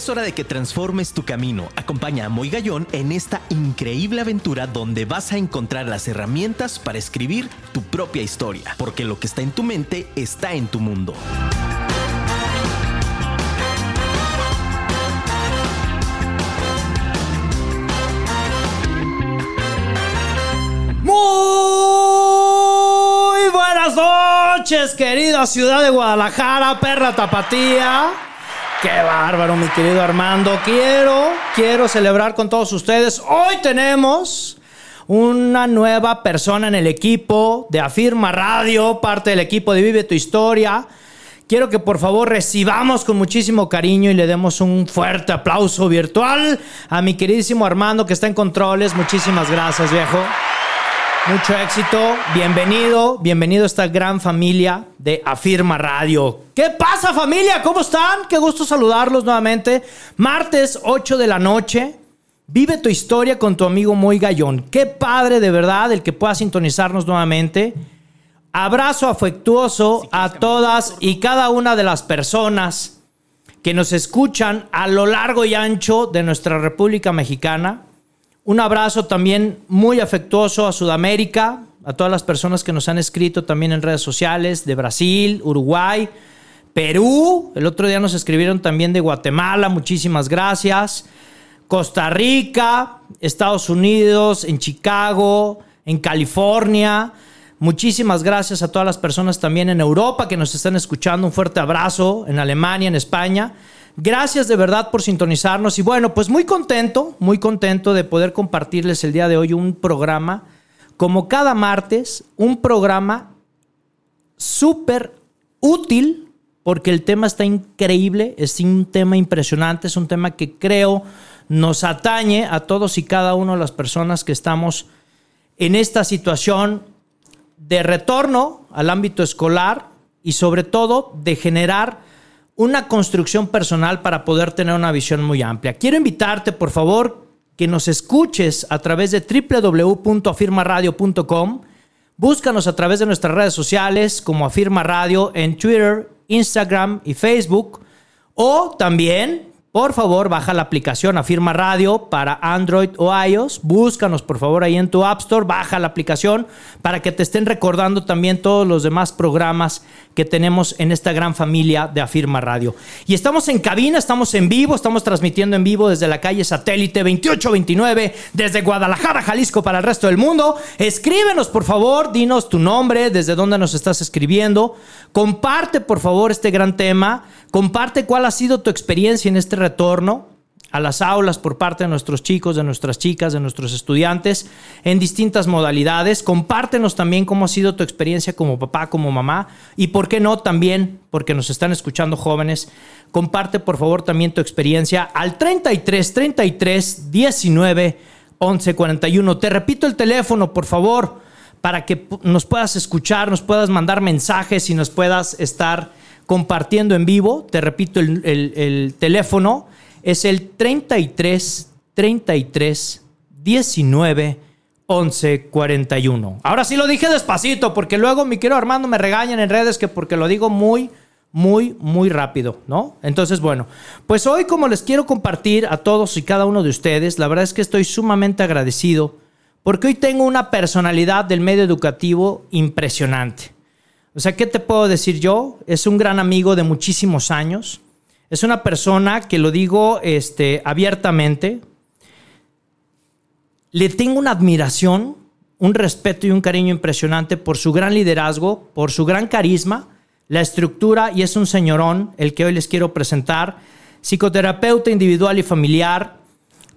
Es hora de que transformes tu camino. Acompaña a Moy Gallón en esta increíble aventura donde vas a encontrar las herramientas para escribir tu propia historia, porque lo que está en tu mente está en tu mundo. Muy buenas noches, querida ciudad de Guadalajara, perra tapatía. Qué bárbaro, mi querido Armando. Quiero, quiero celebrar con todos ustedes. Hoy tenemos una nueva persona en el equipo de Afirma Radio, parte del equipo de Vive tu Historia. Quiero que por favor recibamos con muchísimo cariño y le demos un fuerte aplauso virtual a mi queridísimo Armando que está en controles. Muchísimas gracias, viejo. Mucho éxito, bienvenido, bienvenido a esta gran familia de Afirma Radio. ¿Qué pasa familia? ¿Cómo están? Qué gusto saludarlos nuevamente. Martes 8 de la noche. Vive tu historia con tu amigo Muy Gallón. Qué padre de verdad el que pueda sintonizarnos nuevamente. Abrazo afectuoso a todas y cada una de las personas que nos escuchan a lo largo y ancho de nuestra República Mexicana. Un abrazo también muy afectuoso a Sudamérica, a todas las personas que nos han escrito también en redes sociales, de Brasil, Uruguay, Perú. El otro día nos escribieron también de Guatemala, muchísimas gracias. Costa Rica, Estados Unidos, en Chicago, en California. Muchísimas gracias a todas las personas también en Europa que nos están escuchando. Un fuerte abrazo en Alemania, en España. Gracias de verdad por sintonizarnos y bueno, pues muy contento, muy contento de poder compartirles el día de hoy un programa, como cada martes, un programa súper útil porque el tema está increíble, es un tema impresionante, es un tema que creo nos atañe a todos y cada una de las personas que estamos en esta situación de retorno al ámbito escolar y sobre todo de generar una construcción personal para poder tener una visión muy amplia. Quiero invitarte, por favor, que nos escuches a través de www.afirmaradio.com. Búscanos a través de nuestras redes sociales como Afirma Radio en Twitter, Instagram y Facebook. O también por favor, baja la aplicación Afirma Radio para Android o iOS. Búscanos, por favor, ahí en tu App Store. Baja la aplicación para que te estén recordando también todos los demás programas que tenemos en esta gran familia de Afirma Radio. Y estamos en cabina, estamos en vivo, estamos transmitiendo en vivo desde la calle Satélite 2829, desde Guadalajara, Jalisco, para el resto del mundo. Escríbenos, por favor, dinos tu nombre, desde dónde nos estás escribiendo. Comparte, por favor, este gran tema. Comparte cuál ha sido tu experiencia en este retorno a las aulas por parte de nuestros chicos, de nuestras chicas, de nuestros estudiantes en distintas modalidades. Compártenos también cómo ha sido tu experiencia como papá, como mamá y por qué no también, porque nos están escuchando jóvenes, comparte por favor también tu experiencia al 33 33 19 11 41. Te repito el teléfono, por favor, para que nos puedas escuchar, nos puedas mandar mensajes y nos puedas estar compartiendo en vivo. Te repito, el, el, el teléfono es el 33 33 19 11 41. Ahora sí lo dije despacito, porque luego mi querido Armando me regañan en redes que porque lo digo muy, muy, muy rápido, ¿no? Entonces, bueno, pues hoy como les quiero compartir a todos y cada uno de ustedes, la verdad es que estoy sumamente agradecido porque hoy tengo una personalidad del medio educativo impresionante. O sea, ¿qué te puedo decir yo? Es un gran amigo de muchísimos años. Es una persona que lo digo este, abiertamente. Le tengo una admiración, un respeto y un cariño impresionante por su gran liderazgo, por su gran carisma, la estructura y es un señorón el que hoy les quiero presentar. Psicoterapeuta individual y familiar,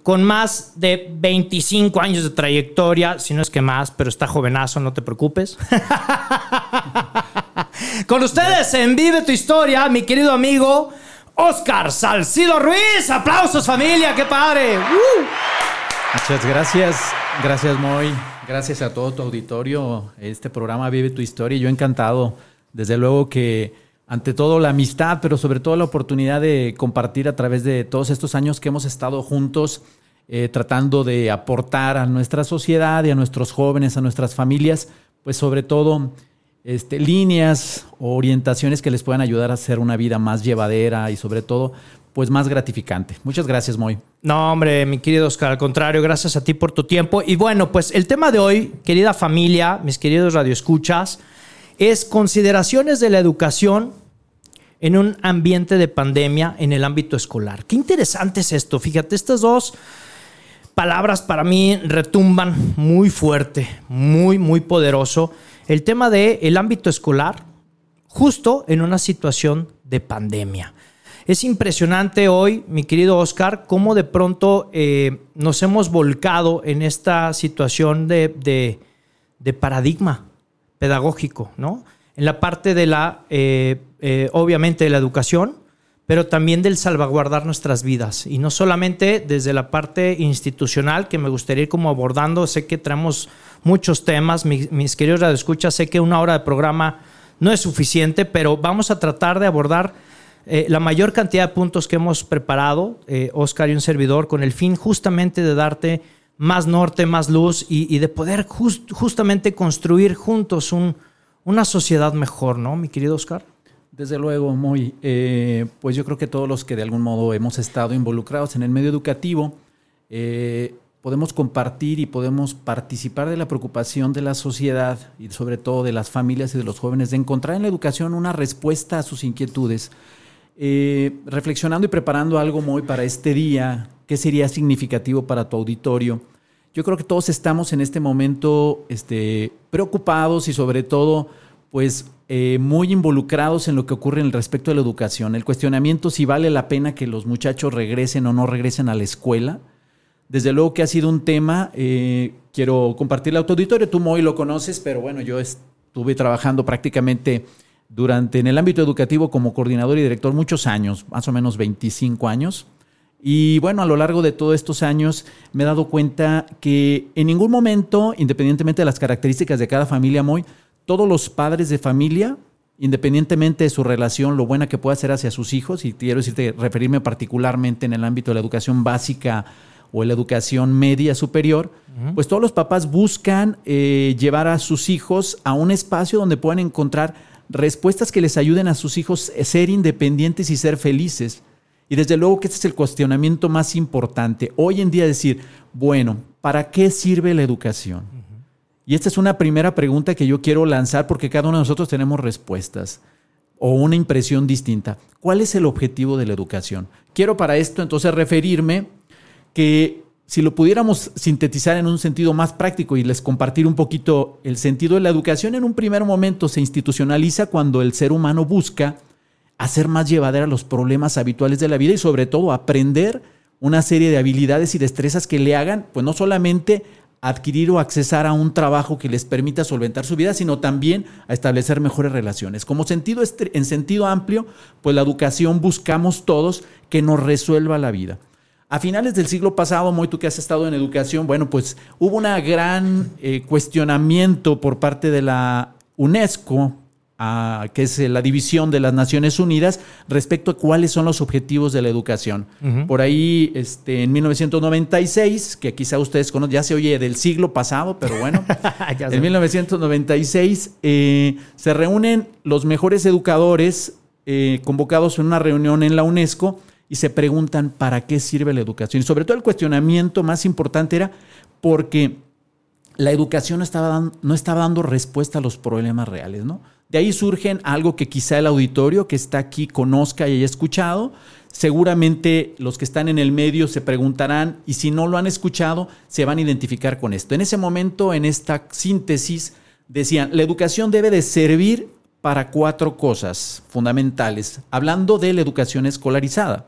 con más de 25 años de trayectoria, si no es que más, pero está jovenazo, no te preocupes. con ustedes en Vive tu Historia, mi querido amigo Oscar Salcido Ruiz. Aplausos familia, qué padre. ¡Uh! Muchas gracias, gracias Moy, gracias a todo tu auditorio. Este programa Vive tu Historia, yo encantado. Desde luego que ante todo la amistad, pero sobre todo la oportunidad de compartir a través de todos estos años que hemos estado juntos, eh, tratando de aportar a nuestra sociedad y a nuestros jóvenes, a nuestras familias, pues sobre todo este, líneas o orientaciones que les puedan ayudar a hacer una vida más llevadera y sobre todo pues más gratificante. Muchas gracias, Moy. No, hombre, mi querido Oscar, al contrario, gracias a ti por tu tiempo. Y bueno, pues el tema de hoy, querida familia, mis queridos radioescuchas, es consideraciones de la educación en un ambiente de pandemia en el ámbito escolar. Qué interesante es esto. Fíjate, estas dos palabras para mí retumban muy fuerte, muy, muy poderoso. El tema del el ámbito escolar, justo en una situación de pandemia. Es impresionante hoy, mi querido Oscar, cómo de pronto eh, nos hemos volcado en esta situación de, paradigma pedagógico, ¿no? En la parte de la, eh, eh, obviamente, de la educación, pero también del salvaguardar nuestras vidas. Y no solamente desde la parte institucional, que me gustaría ir como abordando. Sé que traemos muchos temas, mis, mis queridos radioescuchas, sé que una hora de programa no es suficiente, pero vamos a tratar de abordar eh, la mayor cantidad de puntos que hemos preparado, Oscar y un servidor, con el fin justamente de darte más norte, más luz y, de poder justamente construir juntos una sociedad mejor, ¿no, mi querido Oscar? Desde luego, muy. Eh, pues yo creo que todos los que de algún modo hemos estado involucrados en el medio educativo, podemos compartir y podemos participar de la preocupación de la sociedad y sobre todo de las familias y de los jóvenes de encontrar en la educación una respuesta a sus inquietudes. Eh, reflexionando y preparando algo muy para este día, ¿qué sería significativo para tu auditorio? Yo creo que todos estamos en este momento este, preocupados y sobre todo, pues, eh, muy involucrados en lo que ocurre en el respecto de la educación. El cuestionamiento si vale la pena que los muchachos regresen o no regresen a la escuela. Desde luego que ha sido un tema, eh, quiero compartirle a tu auditorio, tú muy lo conoces, pero bueno, yo estuve trabajando prácticamente durante en el ámbito educativo como coordinador y director muchos años, más o menos 25 años. Y bueno, a lo largo de todos estos años me he dado cuenta que en ningún momento, independientemente de las características de cada familia, muy, todos los padres de familia, independientemente de su relación, lo buena que pueda hacer hacia sus hijos, y quiero decirte, referirme particularmente en el ámbito de la educación básica o la educación media superior, pues todos los papás buscan eh, llevar a sus hijos a un espacio donde puedan encontrar respuestas que les ayuden a sus hijos a ser independientes y ser felices. Y desde luego que este es el cuestionamiento más importante. Hoy en día decir, bueno, ¿para qué sirve la educación? Y esta es una primera pregunta que yo quiero lanzar porque cada uno de nosotros tenemos respuestas o una impresión distinta. ¿Cuál es el objetivo de la educación? Quiero para esto entonces referirme que si lo pudiéramos sintetizar en un sentido más práctico y les compartir un poquito el sentido de la educación, en un primer momento se institucionaliza cuando el ser humano busca hacer más llevadera los problemas habituales de la vida y sobre todo aprender una serie de habilidades y destrezas que le hagan, pues no solamente adquirir o accesar a un trabajo que les permita solventar su vida, sino también a establecer mejores relaciones. Como sentido en sentido amplio, pues la educación buscamos todos que nos resuelva la vida. A finales del siglo pasado, muy tú que has estado en educación, bueno, pues hubo un gran eh, cuestionamiento por parte de la UNESCO, ah, que es la división de las Naciones Unidas, respecto a cuáles son los objetivos de la educación. Por ahí, este, en 1996, que quizá ustedes conocen, ya se oye del siglo pasado, pero bueno, en 1996 eh, se reúnen los mejores educadores eh, convocados en una reunión en la UNESCO y se preguntan para qué sirve la educación. Y sobre todo el cuestionamiento más importante era porque la educación no estaba, dando, no estaba dando respuesta a los problemas reales, ¿no? De ahí surgen algo que quizá el auditorio que está aquí conozca y haya escuchado. Seguramente los que están en el medio se preguntarán y si no lo han escuchado, se van a identificar con esto. En ese momento, en esta síntesis, decían, la educación debe de servir para cuatro cosas fundamentales, hablando de la educación escolarizada.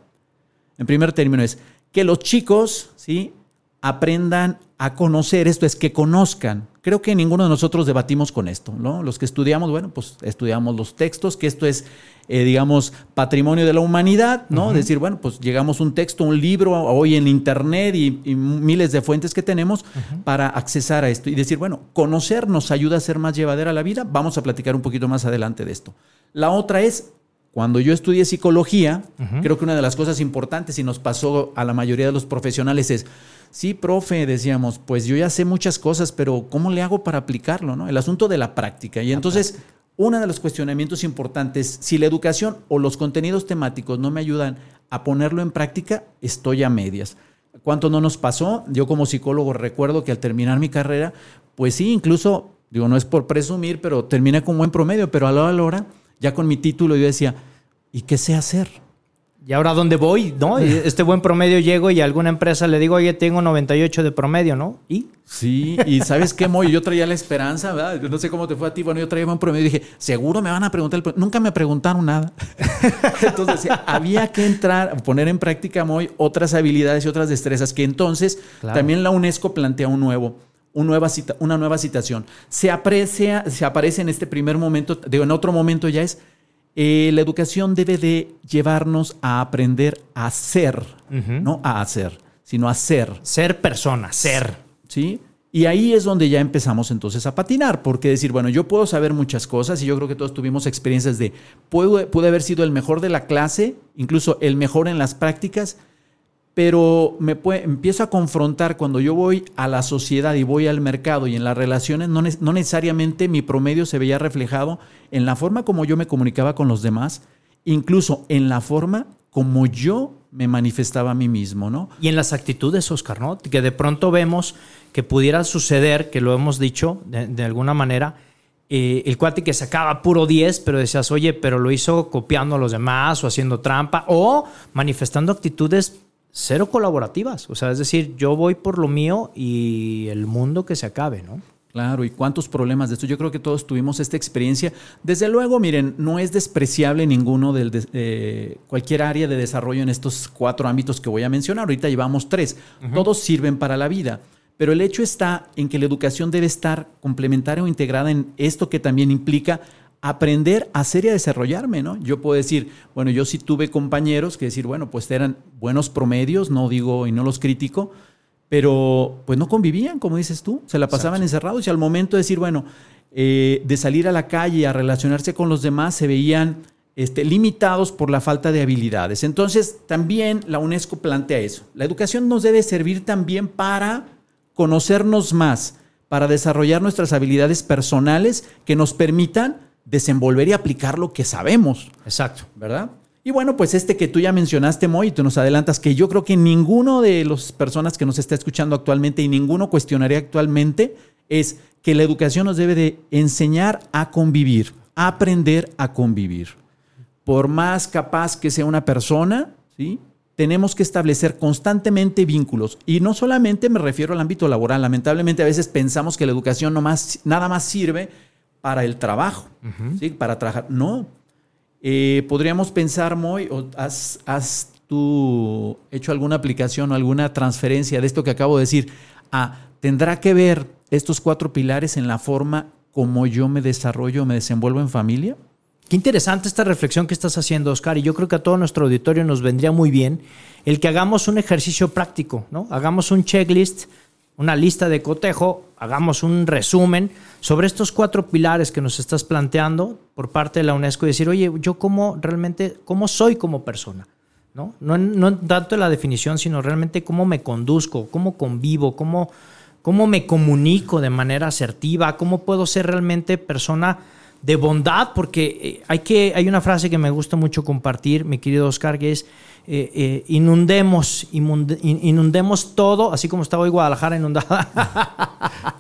En primer término es que los chicos, ¿sí? aprendan a conocer, esto es que conozcan. Creo que ninguno de nosotros debatimos con esto, ¿no? Los que estudiamos, bueno, pues estudiamos los textos, que esto es, eh, digamos, patrimonio de la humanidad, ¿no? Decir, bueno, pues llegamos un texto, un libro, hoy en Internet y, miles de fuentes que tenemos para accesar a esto y decir, bueno, conocer nos ayuda a ser más llevadera la vida. Vamos a platicar un poquito más adelante de esto. La otra es cuando yo estudié psicología, creo que una de las cosas importantes y nos pasó a la mayoría de los profesionales es, sí, profe, decíamos, pues yo ya sé muchas cosas, pero ¿cómo le hago para aplicarlo? No? El asunto de la práctica. Y entonces uno de los cuestionamientos importantes, si la educación o los contenidos temáticos no me ayudan a ponerlo en práctica, estoy a medias. ¿Cuánto no nos pasó? Yo como psicólogo recuerdo que al terminar mi carrera, pues sí, incluso, digo, no es por presumir, pero terminé con buen promedio, pero a la hora, a la hora ya con mi título yo decía, ¿y qué sé hacer? ¿Y ahora dónde voy? ¿No? Este buen promedio llego y a alguna empresa le digo, oye, tengo 98 de promedio, ¿no? ¿Y? Sí, y ¿sabes qué, Moy? Yo traía la esperanza, ¿verdad? no sé cómo te fue a ti. Bueno, yo traía buen promedio y dije, seguro me van a preguntar. El Nunca me preguntaron nada. entonces, había que entrar, poner en práctica, Moy, otras habilidades y otras destrezas que entonces también la UNESCO plantea un nuevo. Un nueva cita, una nueva citación. Se aprecia, se aparece en este primer momento, digo, en otro momento ya es eh, la educación debe de llevarnos a aprender a ser, no a hacer, sino a ser. Ser persona, ser. ¿Sí? Y ahí es donde ya empezamos entonces a patinar, porque decir, bueno, yo puedo saber muchas cosas y yo creo que todos tuvimos experiencias de, pude, pude haber sido el mejor de la clase, incluso el mejor en las prácticas, pero me empiezo a confrontar cuando yo voy a la sociedad y voy al mercado y en las relaciones, no, no, necesariamente mi promedio se veía reflejado en la forma como yo me comunicaba con los demás, incluso en la forma como yo me manifestaba a mí mismo, ¿no? Y en las actitudes, Oscar, ¿no? Que de pronto vemos que pudiera suceder, que lo hemos dicho de, alguna manera, eh, el cuate que sacaba puro 10, pero decías, oye, pero lo hizo copiando a los demás o haciendo trampa o manifestando actitudes cero colaborativas. O sea, es decir, yo voy por lo mío y el mundo que se acabe, ¿no? Claro, y cuántos problemas de esto. Yo creo que todos tuvimos esta experiencia. Desde luego, miren, no es despreciable ninguno de eh, cualquier área de desarrollo en estos cuatro ámbitos que voy a mencionar. Ahorita llevamos tres. Todos sirven para la vida. Pero el hecho está en que la educación debe estar complementaria o integrada en esto que también implica aprender a hacer y a desarrollarme, ¿no? Yo puedo decir, bueno, yo sí tuve compañeros que decir, bueno, pues eran buenos promedios, no digo y no los critico, pero pues no convivían, como dices tú, se la pasaban encerrados y al momento de decir, bueno, eh, de salir a la calle a relacionarse con los demás, se veían este, limitados por la falta de habilidades. Entonces, también la UNESCO plantea eso. La educación nos debe servir también para conocernos más, para desarrollar nuestras habilidades personales que nos permitan desenvolver y aplicar lo que sabemos. Exacto. ¿Verdad? Y bueno, pues este que tú ya mencionaste, Moy, y tú nos adelantas, que yo creo que ninguno de las personas que nos está escuchando actualmente y ninguno cuestionaría actualmente, es que la educación nos debe de enseñar a convivir, a aprender a convivir. Por más capaz que sea una persona, ¿sí? tenemos que establecer constantemente vínculos. Y no solamente me refiero al ámbito laboral. Lamentablemente a veces pensamos que la educación no más, nada más sirve para el trabajo, ¿sí? para trabajar. No. Eh, podríamos pensar, muy, has, has, tú hecho alguna aplicación o alguna transferencia de esto que acabo de decir? Ah, ¿Tendrá que ver estos cuatro pilares en la forma como yo me desarrollo, me desenvuelvo en familia? Qué interesante esta reflexión que estás haciendo, Oscar, y yo creo que a todo nuestro auditorio nos vendría muy bien el que hagamos un ejercicio práctico, ¿no? Hagamos un checklist una lista de cotejo, hagamos un resumen sobre estos cuatro pilares que nos estás planteando por parte de la UNESCO y decir, oye, yo cómo realmente, cómo soy como persona. ¿no? No, no tanto la definición, sino realmente cómo me conduzco, cómo convivo, cómo, cómo me comunico de manera asertiva, cómo puedo ser realmente persona de bondad, porque eh, hay, que, hay una frase que me gusta mucho compartir, mi querido Oscar, que es eh, eh, inundemos, inundemos todo, así como está hoy Guadalajara inundada,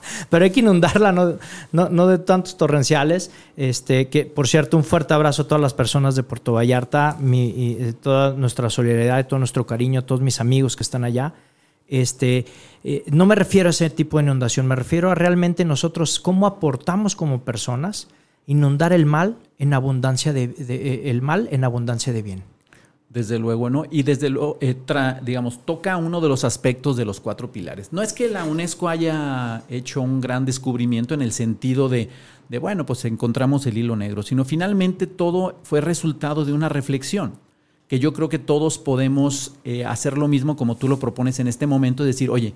pero hay que inundarla, no, no, de tantos torrenciales. Este, que, por cierto, un fuerte abrazo a todas las personas de Puerto Vallarta, mi, toda nuestra solidaridad, todo nuestro cariño, a todos mis amigos que están allá. Este, no me refiero a ese tipo de inundación, me refiero a realmente nosotros cómo aportamos como personas inundar el mal en abundancia de el mal en abundancia de bien. Desde luego, ¿no? Y desde luego, eh, digamos, toca uno de los aspectos de los cuatro pilares. No es que la UNESCO haya hecho un gran descubrimiento en el sentido de, de bueno, pues encontramos el hilo negro, sino finalmente todo fue resultado de una reflexión, que yo creo que todos podemos eh, hacer lo mismo como tú lo propones en este momento, decir, oye,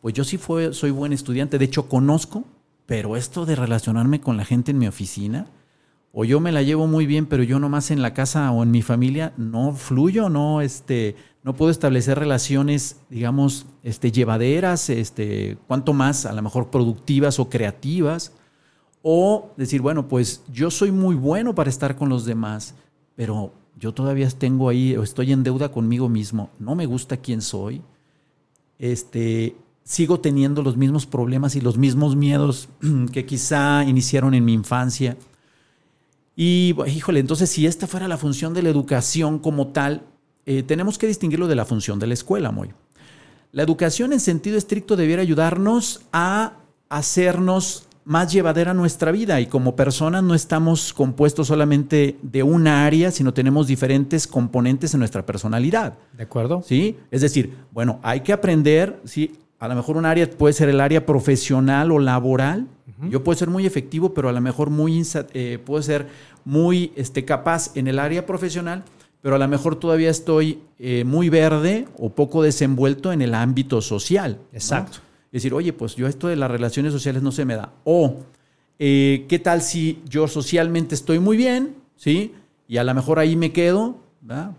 pues yo sí fue, soy buen estudiante, de hecho conozco, pero esto de relacionarme con la gente en mi oficina, o yo me la llevo muy bien, pero yo nomás en la casa o en mi familia no fluyo, no, este, no puedo establecer relaciones, digamos, este, llevaderas, este, cuanto más a lo mejor productivas o creativas. O decir, bueno, pues yo soy muy bueno para estar con los demás, pero yo todavía tengo ahí, o estoy en deuda conmigo mismo, no me gusta quién soy, este, sigo teniendo los mismos problemas y los mismos miedos que quizá iniciaron en mi infancia. Y, híjole, entonces si esta fuera la función de la educación como tal, eh, tenemos que distinguirlo de la función de la escuela, muy. La educación en sentido estricto debiera ayudarnos a hacernos más llevadera nuestra vida y como personas no estamos compuestos solamente de una área, sino tenemos diferentes componentes en nuestra personalidad. ¿De acuerdo? Sí, es decir, bueno, hay que aprender, sí, a lo mejor un área puede ser el área profesional o laboral. Yo puedo ser muy efectivo, pero a lo mejor muy eh, puedo ser muy este, capaz en el área profesional, pero a lo mejor todavía estoy eh, muy verde o poco desenvuelto en el ámbito social. Exacto decir, oye, pues yo esto de las relaciones sociales no se me da. O, eh, ¿qué tal si yo socialmente estoy muy bien, ¿sí? Y a lo mejor ahí me quedo,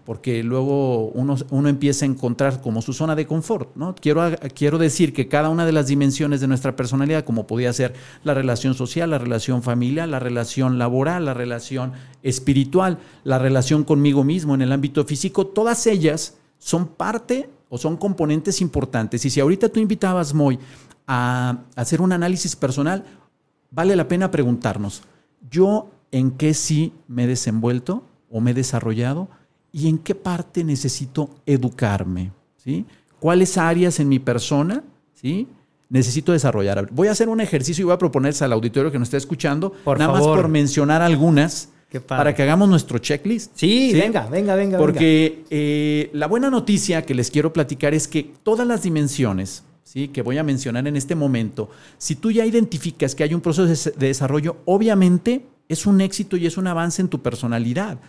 Porque luego uno, uno, empieza a encontrar como su zona de confort, ¿no? Quiero, quiero decir que cada una de las dimensiones de nuestra personalidad, como podía ser la relación social, la relación familiar, la relación laboral, la relación espiritual, la relación conmigo mismo en el ámbito físico, todas ellas son parte o son componentes importantes. Y si ahorita tú invitabas, Moy, a hacer un análisis personal, vale la pena preguntarnos, ¿yo en qué sí me he desenvuelto o me he desarrollado? ¿Y en qué parte necesito educarme? ¿Sí? ¿Cuáles áreas en mi persona ¿sí? necesito desarrollar? Voy a hacer un ejercicio y voy a proponerse al auditorio que nos está escuchando, nada más por mencionar algunas para que hagamos nuestro checklist. Sí, venga, venga, venga. Porque eh, la buena noticia que les quiero platicar es que todas las dimensiones ¿sí? que voy a mencionar en este momento, si tú ya identificas que hay un proceso de desarrollo, obviamente es un éxito y es un avance en tu personalidad.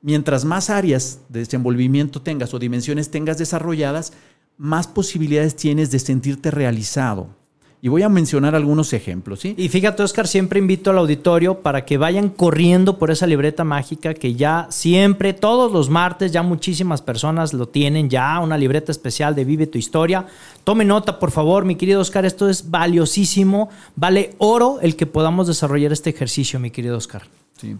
Mientras más áreas de desenvolvimiento tengas o dimensiones tengas desarrolladas, más posibilidades tienes de sentirte realizado. Y voy a mencionar algunos ejemplos. ¿sí? Y fíjate, Oscar, siempre invito al auditorio para que vayan corriendo por esa libreta mágica que ya siempre, todos los martes, ya muchísimas personas lo tienen, ya una libreta especial de Vive tu Historia. Tome nota, por favor, mi querido Oscar, esto es valiosísimo, vale oro el que podamos desarrollar este ejercicio, mi querido Oscar. Sí.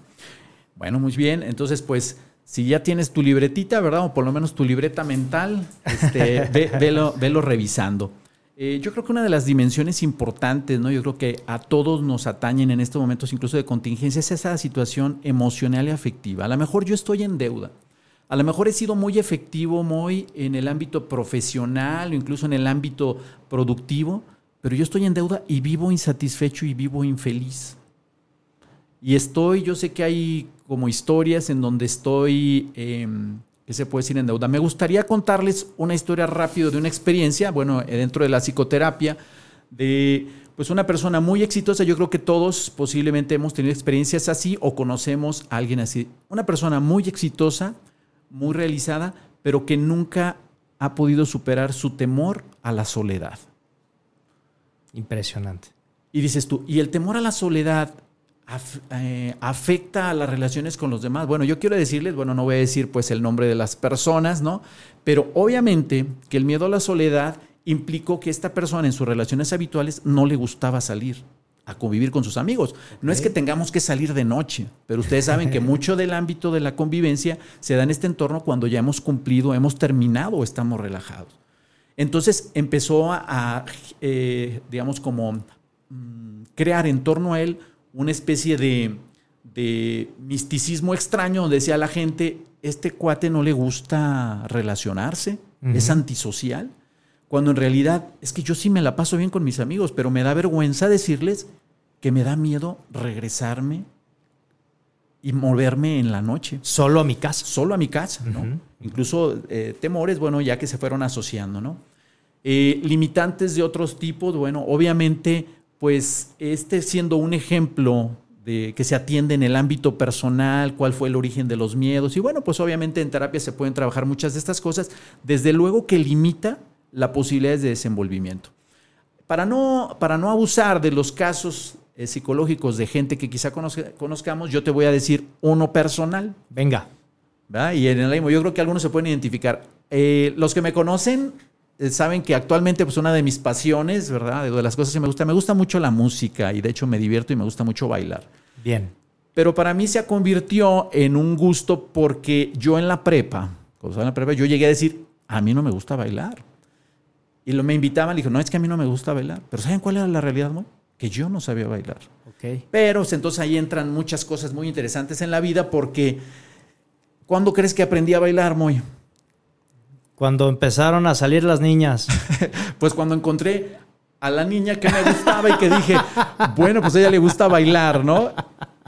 Bueno, muy bien. Entonces, pues si ya tienes tu libretita, ¿verdad? O por lo menos tu libreta mental, este, velo, velo revisando. Eh, yo creo que una de las dimensiones importantes, ¿no? Yo creo que a todos nos atañen en estos momentos, incluso de contingencia, es esa situación emocional y afectiva. A lo mejor yo estoy en deuda. A lo mejor he sido muy efectivo, muy en el ámbito profesional o incluso en el ámbito productivo, pero yo estoy en deuda y vivo insatisfecho y vivo infeliz. Y estoy, yo sé que hay como historias en donde estoy em, ¿Qué se puede decir en deuda? Me gustaría contarles una historia rápido de una experiencia, bueno, eh, dentro de la psicoterapia, de pues una persona muy exitosa. Yo creo que todos posiblemente hemos tenido experiencias así o conocemos a alguien así. Una persona muy exitosa, muy realizada, pero que nunca ha podido superar su temor a la soledad. Impresionante. Y dices tú, ¿y el temor a la soledad eh, afecta a las relaciones con los demás. Bueno, yo quiero decirles, bueno, no voy a decir pues el nombre de las personas, ¿no? Pero obviamente que el miedo a la soledad implicó que esta persona en sus relaciones habituales no le gustaba salir a convivir con sus amigos. No es que tengamos que salir de noche, pero ustedes saben que mucho del ámbito de la convivencia se da en este entorno cuando ya hemos cumplido, hemos terminado o estamos relajados. Entonces empezó a, eh, digamos, como mm, crear en torno a él una especie de, misticismo extraño donde decía la gente, este cuate no le gusta relacionarse, es antisocial, cuando en realidad es que yo sí me la paso bien con mis amigos, pero me da vergüenza decirles que me da miedo regresarme y moverme en la noche. Solo a mi casa. Solo a mi casa, ¿no? Incluso eh, temores, bueno, ya que se fueron asociando, ¿no? Eh, limitantes de otros tipos, bueno, obviamente pues este siendo un ejemplo de que se atiende en el ámbito personal, cuál fue el origen de los miedos. Y bueno, pues obviamente en terapia se pueden trabajar muchas de estas cosas, desde luego que limita las posibilidades de desenvolvimiento. Para no, para no abusar de los casos eh, psicológicos de gente que quizá conozcamos, yo te voy a decir uno personal. Venga. Y en el yo creo que algunos se pueden identificar. Eh, los que me conocen saben que actualmente pues una de mis pasiones, ¿verdad? De las cosas que me gusta, me gusta mucho la música y de hecho me divierto y me gusta mucho bailar. Bien. Pero para mí se convirtió en un gusto porque yo en la prepa, cuando en la prepa, yo llegué a decir, a mí no me gusta bailar. Y lo, me invitaban, y dijo, no, es que a mí no me gusta bailar. Pero ¿saben cuál era la realidad, Moy? Que yo no sabía bailar. Ok. Pero pues, entonces ahí entran muchas cosas muy interesantes en la vida porque ¿cuándo crees que aprendí a bailar, Moy? Cuando empezaron a salir las niñas. Pues cuando encontré a la niña que me gustaba y que dije, bueno, pues a ella le gusta bailar, ¿no?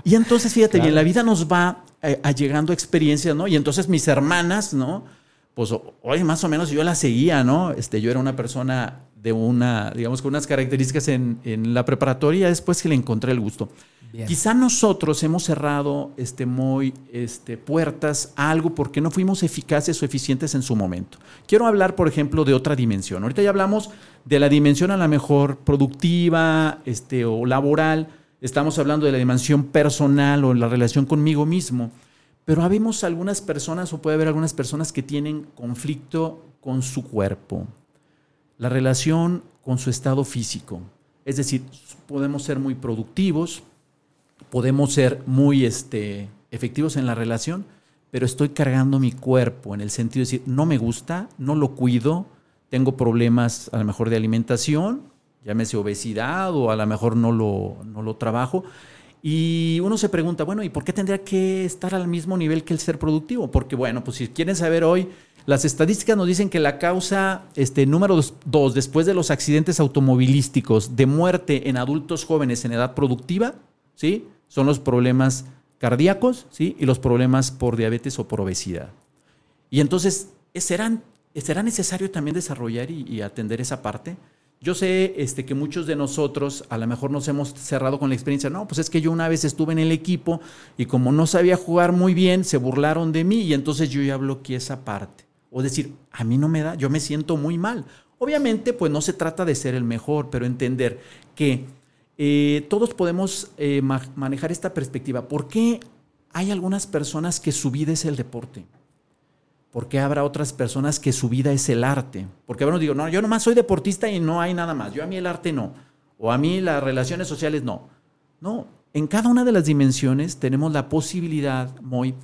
Y entonces, fíjate bien, la vida nos va eh, allegando experiencias, ¿no? Y entonces mis hermanas, ¿no? Pues hoy más o menos yo la seguía, ¿no? Este, yo era una persona de una, digamos, con unas características en, en la preparatoria, después que le encontré el gusto. Bien. Quizá nosotros hemos cerrado este, muy este, puertas a algo porque no fuimos eficaces o eficientes en su momento. Quiero hablar, por ejemplo, de otra dimensión. Ahorita ya hablamos de la dimensión a la mejor productiva este, o laboral. Estamos hablando de la dimensión personal o la relación conmigo mismo. Pero habemos algunas personas o puede haber algunas personas que tienen conflicto con su cuerpo, la relación con su estado físico. Es decir, podemos ser muy productivos, podemos ser muy este, efectivos en la relación, pero estoy cargando mi cuerpo en el sentido de decir, no me gusta, no lo cuido, tengo problemas a lo mejor de alimentación, llámese obesidad o a lo mejor no lo, no lo trabajo. Y uno se pregunta, bueno, ¿y por qué tendría que estar al mismo nivel que el ser productivo? Porque, bueno, pues si quieren saber hoy, las estadísticas nos dicen que la causa este, número dos, dos, después de los accidentes automovilísticos de muerte en adultos jóvenes en edad productiva, ¿sí? Son los problemas cardíacos, ¿sí? Y los problemas por diabetes o por obesidad. Y entonces, ¿serán, ¿será necesario también desarrollar y, y atender esa parte? Yo sé este, que muchos de nosotros a lo mejor nos hemos cerrado con la experiencia. No, pues es que yo una vez estuve en el equipo y como no sabía jugar muy bien, se burlaron de mí y entonces yo ya bloqueé esa parte. O decir, a mí no me da, yo me siento muy mal. Obviamente, pues no se trata de ser el mejor, pero entender que eh, todos podemos eh, ma manejar esta perspectiva. ¿Por qué hay algunas personas que su vida es el deporte? ¿Por qué habrá otras personas que su vida es el arte? Porque bueno, digo, no, yo nomás soy deportista y no hay nada más. Yo a mí el arte no. O a mí las relaciones sociales no. No, en cada una de las dimensiones tenemos la posibilidad, Moy,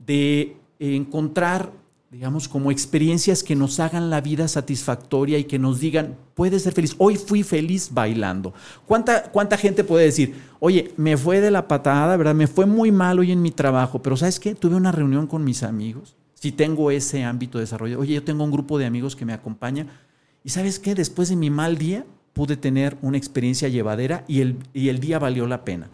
de encontrar, digamos, como experiencias que nos hagan la vida satisfactoria y que nos digan, puedes ser feliz. Hoy fui feliz bailando. ¿Cuánta, ¿Cuánta gente puede decir, oye, me fue de la patada, ¿verdad? Me fue muy mal hoy en mi trabajo, pero ¿sabes qué? Tuve una reunión con mis amigos si tengo ese ámbito de desarrollo. Oye, yo tengo un grupo de amigos que me acompaña y sabes qué, después de mi mal día pude tener una experiencia llevadera y el, y el día valió la pena.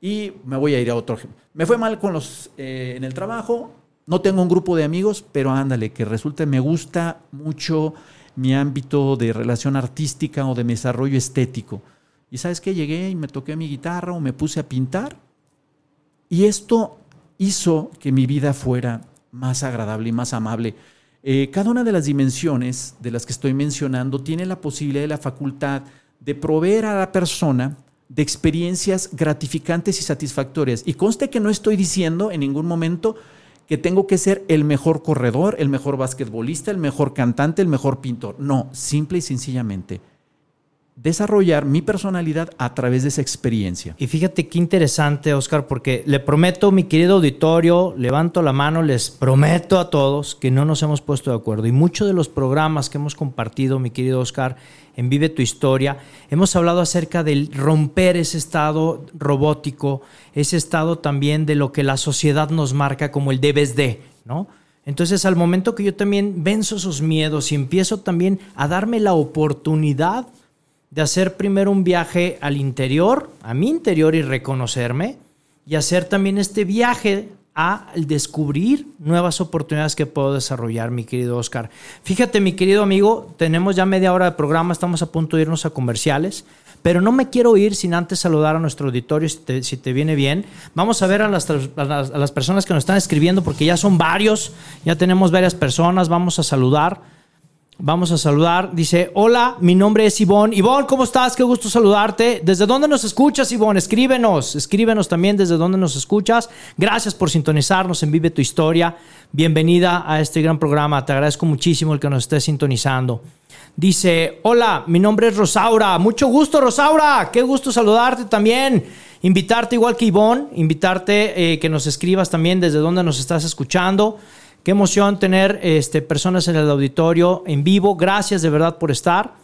Y me voy a ir a otro. Me fue mal con los, eh, en el trabajo, no tengo un grupo de amigos, pero ándale, que resulta, me gusta mucho mi ámbito de relación artística o de desarrollo estético. Y sabes qué, llegué y me toqué mi guitarra o me puse a pintar. Y esto hizo que mi vida fuera más agradable y más amable. Eh, cada una de las dimensiones de las que estoy mencionando tiene la posibilidad y la facultad de proveer a la persona de experiencias gratificantes y satisfactorias. Y conste que no estoy diciendo en ningún momento que tengo que ser el mejor corredor, el mejor basquetbolista, el mejor cantante, el mejor pintor. No, simple y sencillamente desarrollar mi personalidad a través de esa experiencia. Y fíjate qué interesante, Oscar, porque le prometo, mi querido auditorio, levanto la mano, les prometo a todos que no nos hemos puesto de acuerdo. Y muchos de los programas que hemos compartido, mi querido Oscar, en Vive tu Historia, hemos hablado acerca del romper ese estado robótico, ese estado también de lo que la sociedad nos marca como el debes de, ¿no? Entonces, al momento que yo también venzo esos miedos y empiezo también a darme la oportunidad de hacer primero un viaje al interior, a mi interior y reconocerme, y hacer también este viaje a descubrir nuevas oportunidades que puedo desarrollar, mi querido Oscar. Fíjate, mi querido amigo, tenemos ya media hora de programa, estamos a punto de irnos a comerciales, pero no me quiero ir sin antes saludar a nuestro auditorio, si te, viene bien. Vamos a ver a las, a las personas que nos están escribiendo, porque ya son varios, ya tenemos varias personas, vamos a saludar. Vamos a saludar. Dice, hola, mi nombre es Ivonne. Ivonne, ¿cómo estás? Qué gusto saludarte. ¿Desde dónde nos escuchas, Ivonne? Escríbenos. Escríbenos también desde dónde nos escuchas. Gracias por sintonizarnos en Vive tu Historia. Bienvenida a este gran programa. Te agradezco muchísimo el que nos estés sintonizando. Dice, hola, mi nombre es Rosaura. Mucho gusto, Rosaura. Qué gusto saludarte también. Invitarte igual que Ivonne, invitarte eh, que nos escribas también desde dónde nos estás escuchando. Qué emoción tener este, personas en el auditorio en vivo. Gracias de verdad por estar.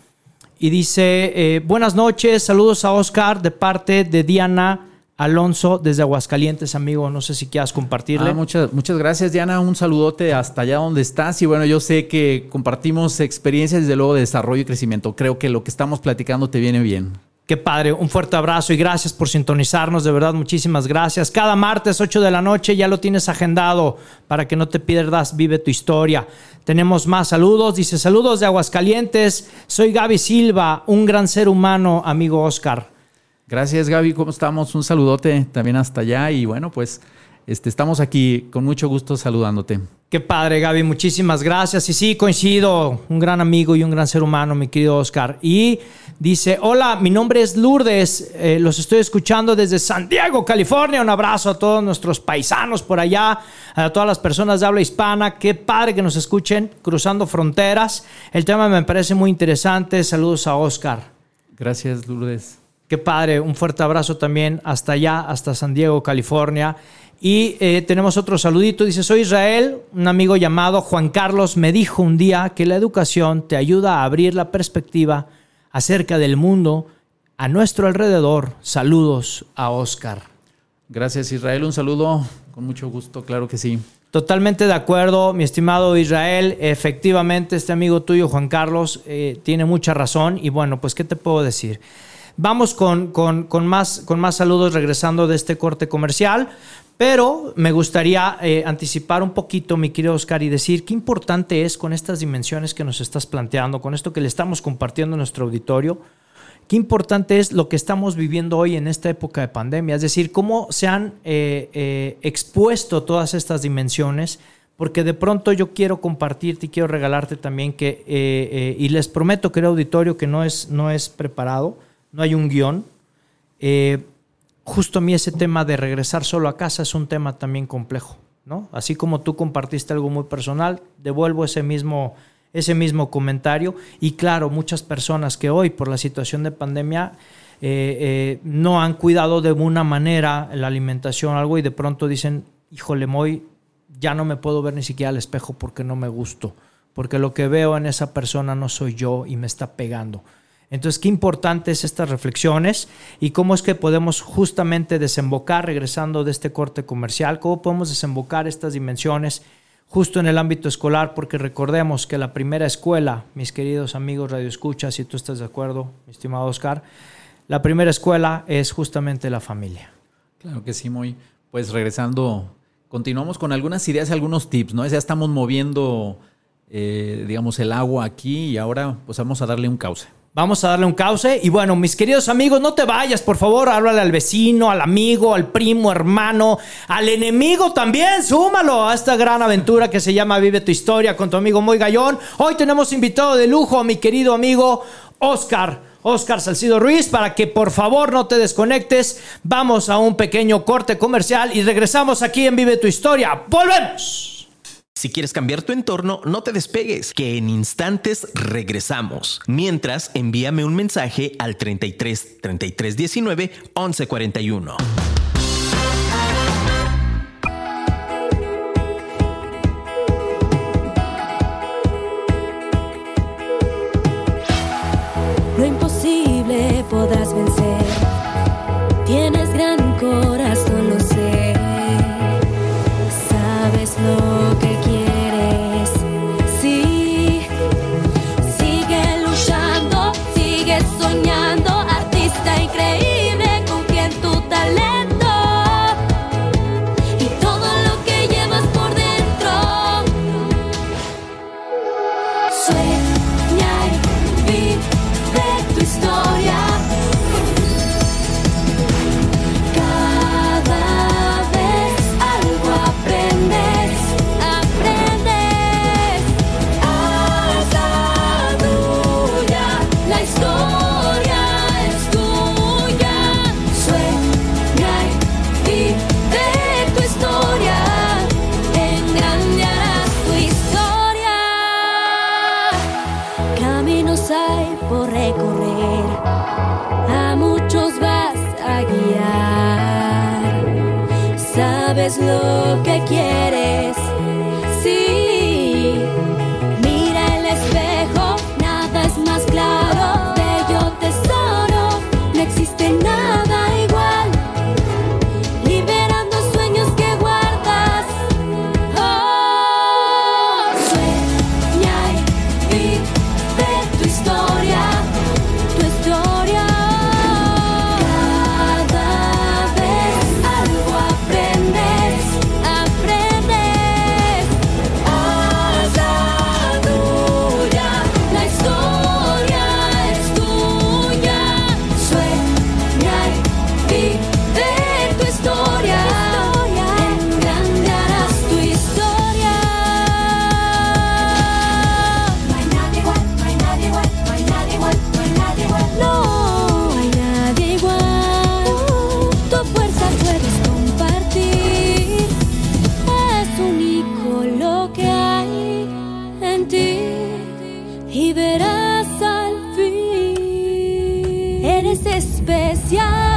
Y dice, eh, buenas noches, saludos a Oscar de parte de Diana Alonso desde Aguascalientes, amigo. No sé si quieras compartirle. Ah, muchas, muchas gracias, Diana. Un saludote hasta allá donde estás. Y bueno, yo sé que compartimos experiencias, desde luego, de desarrollo y crecimiento. Creo que lo que estamos platicando te viene bien. Qué padre, un fuerte abrazo y gracias por sintonizarnos, de verdad, muchísimas gracias. Cada martes 8 de la noche ya lo tienes agendado para que no te pierdas, vive tu historia. Tenemos más saludos, dice saludos de Aguascalientes, soy Gaby Silva, un gran ser humano, amigo Oscar. Gracias Gaby, ¿cómo estamos? Un saludote también hasta allá y bueno, pues este, estamos aquí con mucho gusto saludándote. Qué padre, Gaby, muchísimas gracias. Y sí, coincido, un gran amigo y un gran ser humano, mi querido Oscar. Y dice, hola, mi nombre es Lourdes, eh, los estoy escuchando desde San Diego, California. Un abrazo a todos nuestros paisanos por allá, a todas las personas de habla hispana. Qué padre que nos escuchen cruzando fronteras. El tema me parece muy interesante. Saludos a Oscar. Gracias, Lourdes. Qué padre, un fuerte abrazo también hasta allá, hasta San Diego, California. Y eh, tenemos otro saludito. Dice, soy Israel, un amigo llamado Juan Carlos me dijo un día que la educación te ayuda a abrir la perspectiva acerca del mundo a nuestro alrededor. Saludos a Oscar. Gracias Israel, un saludo con mucho gusto, claro que sí. Totalmente de acuerdo, mi estimado Israel. Efectivamente, este amigo tuyo, Juan Carlos, eh, tiene mucha razón. Y bueno, pues, ¿qué te puedo decir? Vamos con, con, más, con más saludos regresando de este corte comercial. Pero me gustaría eh, anticipar un poquito, mi querido Oscar, y decir qué importante es con estas dimensiones que nos estás planteando, con esto que le estamos compartiendo a nuestro auditorio, qué importante es lo que estamos viviendo hoy en esta época de pandemia, es decir, cómo se han eh, eh, expuesto todas estas dimensiones, porque de pronto yo quiero compartirte y quiero regalarte también que, y les prometo, querido auditorio, que no es, no es preparado, no hay un guion justo a mí ese tema de regresar solo a casa es un tema también complejo, ¿no? Así como tú compartiste algo muy personal, devuelvo ese mismo, ese mismo comentario y claro, muchas personas que hoy por la situación de pandemia eh, eh, no han cuidado de una manera la alimentación algo y de pronto dicen, híjole, Moy, ya no me puedo ver ni siquiera al espejo porque no me gusto, porque lo que veo en esa persona no soy yo y me está pegando. Entonces, qué importantes estas reflexiones y cómo es que podemos justamente desembocar, regresando de este corte comercial, cómo podemos desembocar estas dimensiones justo en el ámbito escolar, porque recordemos que la primera escuela, mis queridos amigos Radio Escucha, si tú estás de acuerdo, mi estimado Oscar, la primera escuela es justamente la familia. Claro que sí, muy. Pues regresando, continuamos con algunas ideas y algunos tips, ¿no? Ya estamos moviendo, eh, digamos, el agua aquí y ahora pues vamos a darle un cauce. Vamos a darle un cauce. Y bueno, mis queridos amigos, no te vayas, por favor. Háblale al vecino, al amigo, al primo, hermano, al enemigo también. Súmalo a esta gran aventura que se llama Vive tu historia con tu amigo Muy Gallón. Hoy tenemos invitado de lujo a mi querido amigo Oscar. Oscar Salcido Ruiz, para que por favor no te desconectes. Vamos a un pequeño corte comercial y regresamos aquí en Vive tu historia. ¡Volvemos! Si quieres cambiar tu entorno, no te despegues, que en instantes regresamos. Mientras, envíame un mensaje al 33 33 19 11 41. Lo imposible podrás vencer. Y verás al fin. Eres especial.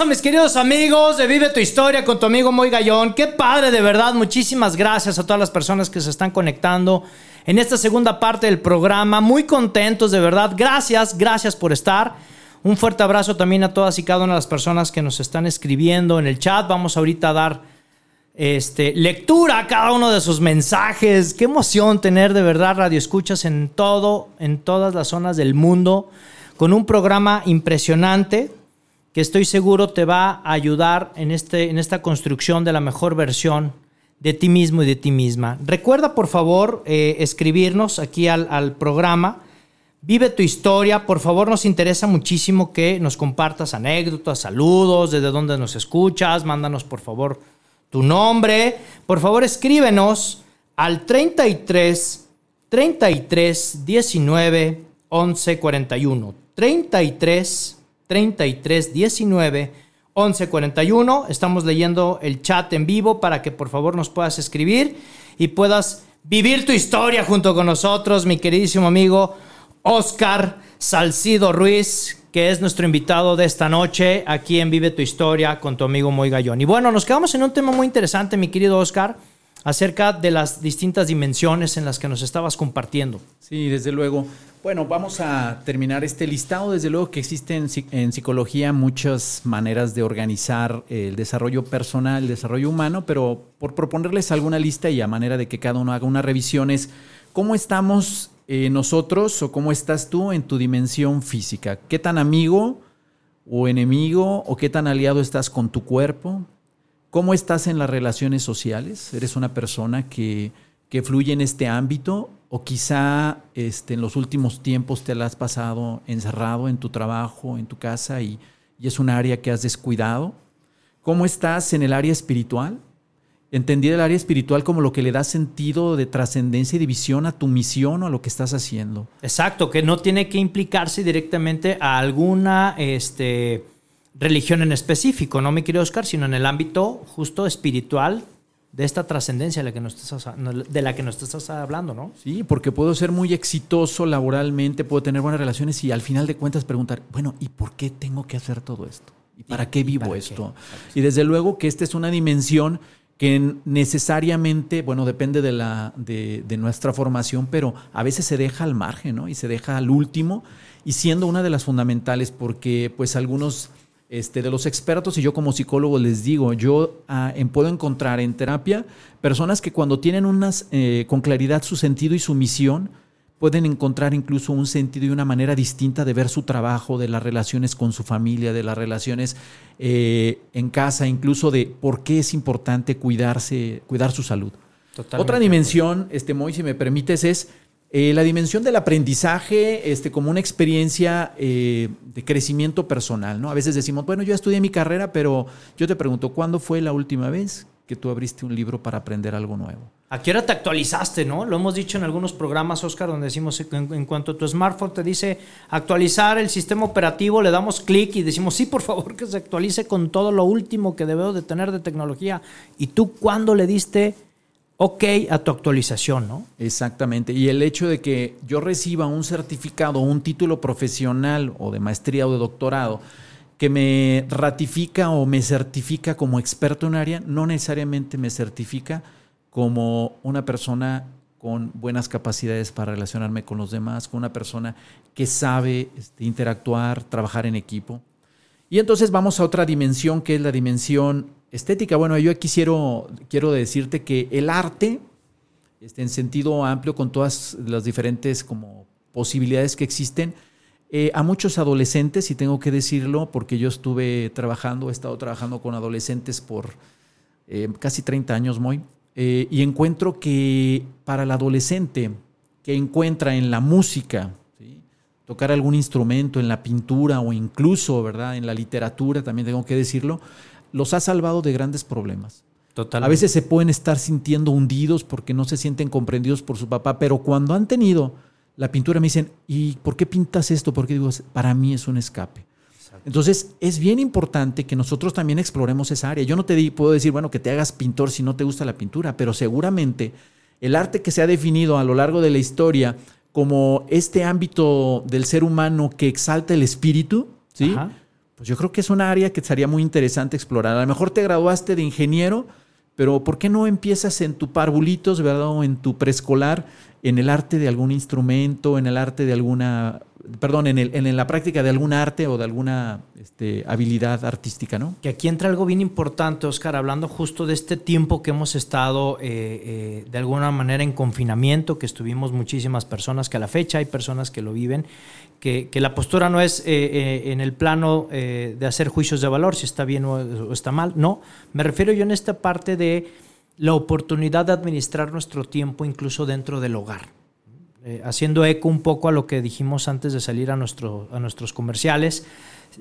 Pasa, mis queridos amigos de Vive tu Historia con tu amigo Moy Gallón? Qué padre, de verdad. Muchísimas gracias a todas las personas que se están conectando en esta segunda parte del programa. Muy contentos, de verdad. Gracias, gracias por estar. Un fuerte abrazo también a todas y cada una de las personas que nos están escribiendo en el chat. Vamos ahorita a dar este, lectura a cada uno de sus mensajes. Qué emoción tener de verdad radio escuchas en todo, en todas las zonas del mundo, con un programa impresionante que estoy seguro te va a ayudar en, este, en esta construcción de la mejor versión de ti mismo y de ti misma. Recuerda, por favor, eh, escribirnos aquí al, al programa. Vive tu historia. Por favor, nos interesa muchísimo que nos compartas anécdotas, saludos, desde dónde nos escuchas. Mándanos, por favor, tu nombre. Por favor, escríbenos al 33 33 19 11 41. 33 33 19 11 41. Estamos leyendo el chat en vivo para que por favor nos puedas escribir y puedas vivir tu historia junto con nosotros, mi queridísimo amigo Oscar Salcido Ruiz, que es nuestro invitado de esta noche aquí en Vive tu Historia con tu amigo Moy Gallón. Y bueno, nos quedamos en un tema muy interesante, mi querido Oscar, acerca de las distintas dimensiones en las que nos estabas compartiendo. Sí, desde luego. Bueno, vamos a terminar este listado. Desde luego que existen en, psi- en psicología muchas maneras de organizar el desarrollo personal, el desarrollo humano, pero por proponerles alguna lista y a manera de que cada uno haga una revisión es cómo estamos eh, nosotros o cómo estás tú en tu dimensión física. ¿Qué tan amigo o enemigo o qué tan aliado estás con tu cuerpo? ¿Cómo estás en las relaciones sociales? ¿Eres una persona que, que fluye en este ámbito? ¿O quizá este, en los últimos tiempos te la has pasado encerrado en tu trabajo, en tu casa y, y es un área que has descuidado? ¿Cómo estás en el área espiritual? Entendí el área espiritual como lo que le da sentido de trascendencia y división a tu misión o a lo que estás haciendo. Exacto, que no tiene que implicarse directamente a alguna este, religión en específico, no me quiero Oscar, sino en el ámbito justo espiritual de esta trascendencia de la que nos estás, de la que nos estás hablando, ¿no? Sí, porque puedo ser muy exitoso laboralmente, puedo tener buenas relaciones y al final de cuentas preguntar, bueno, ¿y por qué tengo que hacer todo esto? ¿Y para qué vivo para qué? esto? Y desde luego que esta es una dimensión que necesariamente, bueno, depende de, la, de, de nuestra formación, pero a veces se deja al margen, ¿no? Y se deja al último y siendo una de las fundamentales porque pues algunos este, de los expertos y yo como psicólogo les digo, yo ah, en- puedo encontrar en terapia personas que cuando tienen unas, eh, con claridad su sentido y su misión, pueden encontrar incluso un sentido y una manera distinta de ver su trabajo, de las relaciones con su familia, de las relaciones eh, en casa, incluso de por qué es importante cuidarse, cuidar su salud. Totalmente. Otra dimensión, este Moy, si me permites, es eh, la dimensión del aprendizaje este, como una experiencia eh, de crecimiento personal. ¿no? A veces decimos, bueno, yo estudié mi carrera, pero yo te pregunto, ¿cuándo fue la última vez que tú abriste un libro para aprender algo nuevo? ¿A qué hora te actualizaste, no? Lo hemos dicho en algunos programas, Oscar, donde decimos en, en cuanto a tu smartphone te dice actualizar el sistema operativo, le damos clic y decimos, sí, por favor, que se actualice con todo lo último que debo de tener de tecnología. ¿Y tú cuándo le diste ok a tu actualización, no? Exactamente. Y el hecho de que yo reciba un certificado, un título profesional o de maestría o de doctorado que me ratifica o me certifica como experto en área, no necesariamente me certifica como una persona con buenas capacidades para relacionarme con los demás, con una persona que sabe este, interactuar, trabajar en equipo. Y entonces vamos a otra dimensión que es la dimensión estética. Bueno, yo aquí quiero, quiero decirte que el arte, este, en sentido amplio, con todas las diferentes como posibilidades que existen, eh, a muchos adolescentes, y tengo que decirlo porque yo estuve trabajando, he estado trabajando con adolescentes por eh, casi 30 años, muy, eh, y encuentro que para el adolescente que encuentra en la música, tocar algún instrumento, en la pintura o incluso, ¿verdad? En la literatura, también tengo que decirlo, los ha salvado de grandes problemas. Total. A veces se pueden estar sintiendo hundidos porque no se sienten comprendidos por su papá, pero cuando han tenido la pintura me dicen, ¿y por qué pintas esto? Porque digo, para mí es un escape. Entonces, es bien importante que nosotros también exploremos esa área. Yo no te puedo decir, bueno, que te hagas pintor si no te gusta la pintura, pero seguramente el arte que se ha definido a lo largo de la historia como este ámbito del ser humano que exalta el espíritu, ¿sí? Ajá. Pues yo creo que es un área que sería muy interesante explorar. A lo mejor te graduaste de ingeniero, pero ¿por qué no empiezas en tu parvulitos, verdad? O en tu preescolar, en el arte de algún instrumento, en el arte de alguna, perdón, en, el, la práctica de algún arte o de alguna este, habilidad artística, ¿no? Que aquí entra algo bien importante, Oscar, hablando justo de este tiempo que hemos estado eh, eh, de alguna manera en confinamiento, que estuvimos muchísimas personas, que a la fecha hay personas que lo viven, que, que la postura no es eh, eh, en el plano eh, de hacer juicios de valor, si está bien o, o está mal, no. Me refiero yo en esta parte de la oportunidad de administrar nuestro tiempo incluso dentro del hogar. Eh, haciendo eco un poco a lo que dijimos antes de salir a, nuestro, a nuestros comerciales,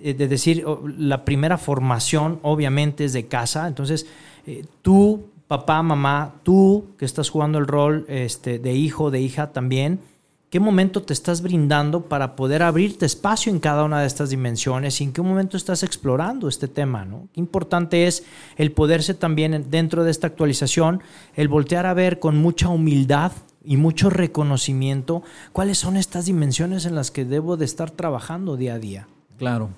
eh, de decir, la primera formación obviamente es de casa, entonces eh, tú, papá, mamá, tú que estás jugando el rol este, de hijo, de hija también, ¿qué momento te estás brindando para poder abrirte espacio en cada una de estas dimensiones y en qué momento estás explorando este tema? ¿no? Qué importante es el poderse también en- dentro de esta actualización, el voltear a ver con mucha humildad y mucho reconocimiento cuáles son estas dimensiones en las que debo de estar trabajando día a día. Claro,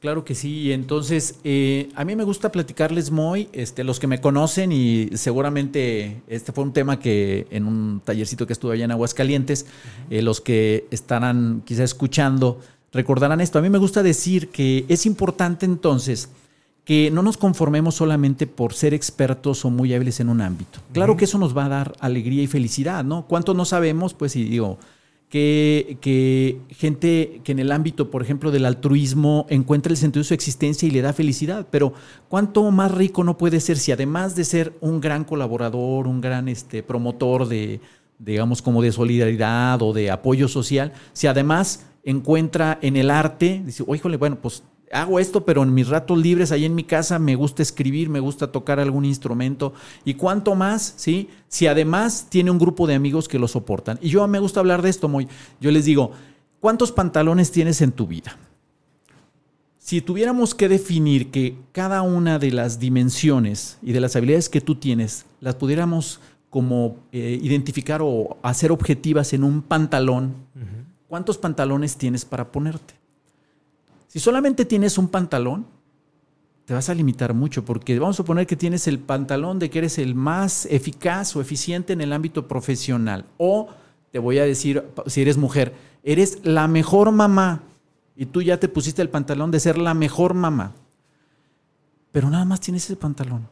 claro que sí. Y Entonces, eh, a mí me gusta platicarles muy, este, los que me conocen y seguramente este fue un tema que en un tallercito que estuve allá en Aguascalientes, eh, los que estarán quizá escuchando recordarán esto. A mí me gusta decir que es importante entonces que no nos conformemos solamente por ser expertos o muy hábiles en un ámbito. Claro que eso nos va a dar alegría y felicidad, ¿no? ¿Cuánto no sabemos? Pues sí, digo, que, que gente que en el ámbito, por ejemplo, del altruismo encuentra el sentido de su existencia y le da felicidad, pero ¿cuánto más rico no puede ser si además de ser un gran colaborador, un gran este, promotor de, digamos, como de solidaridad o de apoyo social, si además encuentra en el arte, dice, "Oh, híjole, bueno, pues hago esto, pero en mis ratos libres, ahí en mi casa, me gusta escribir, me gusta tocar algún instrumento. ¿Y cuánto más? ¿Sí? Si además tiene un grupo de amigos que lo soportan. Y yo me gusta hablar de esto, muy. Yo les digo, ¿cuántos pantalones tienes en tu vida? Si tuviéramos que definir que cada una de las dimensiones y de las habilidades que tú tienes, las pudiéramos como eh, identificar o hacer objetivas en un pantalón, ¿cuántos pantalones tienes para ponerte? Si solamente tienes un pantalón, te vas a limitar mucho porque vamos a suponer que tienes el pantalón de que eres el más eficaz o eficiente en el ámbito profesional. O te voy a decir, si eres mujer, eres la mejor mamá y tú ya te pusiste el pantalón de ser la mejor mamá. Pero nada más tienes ese pantalón.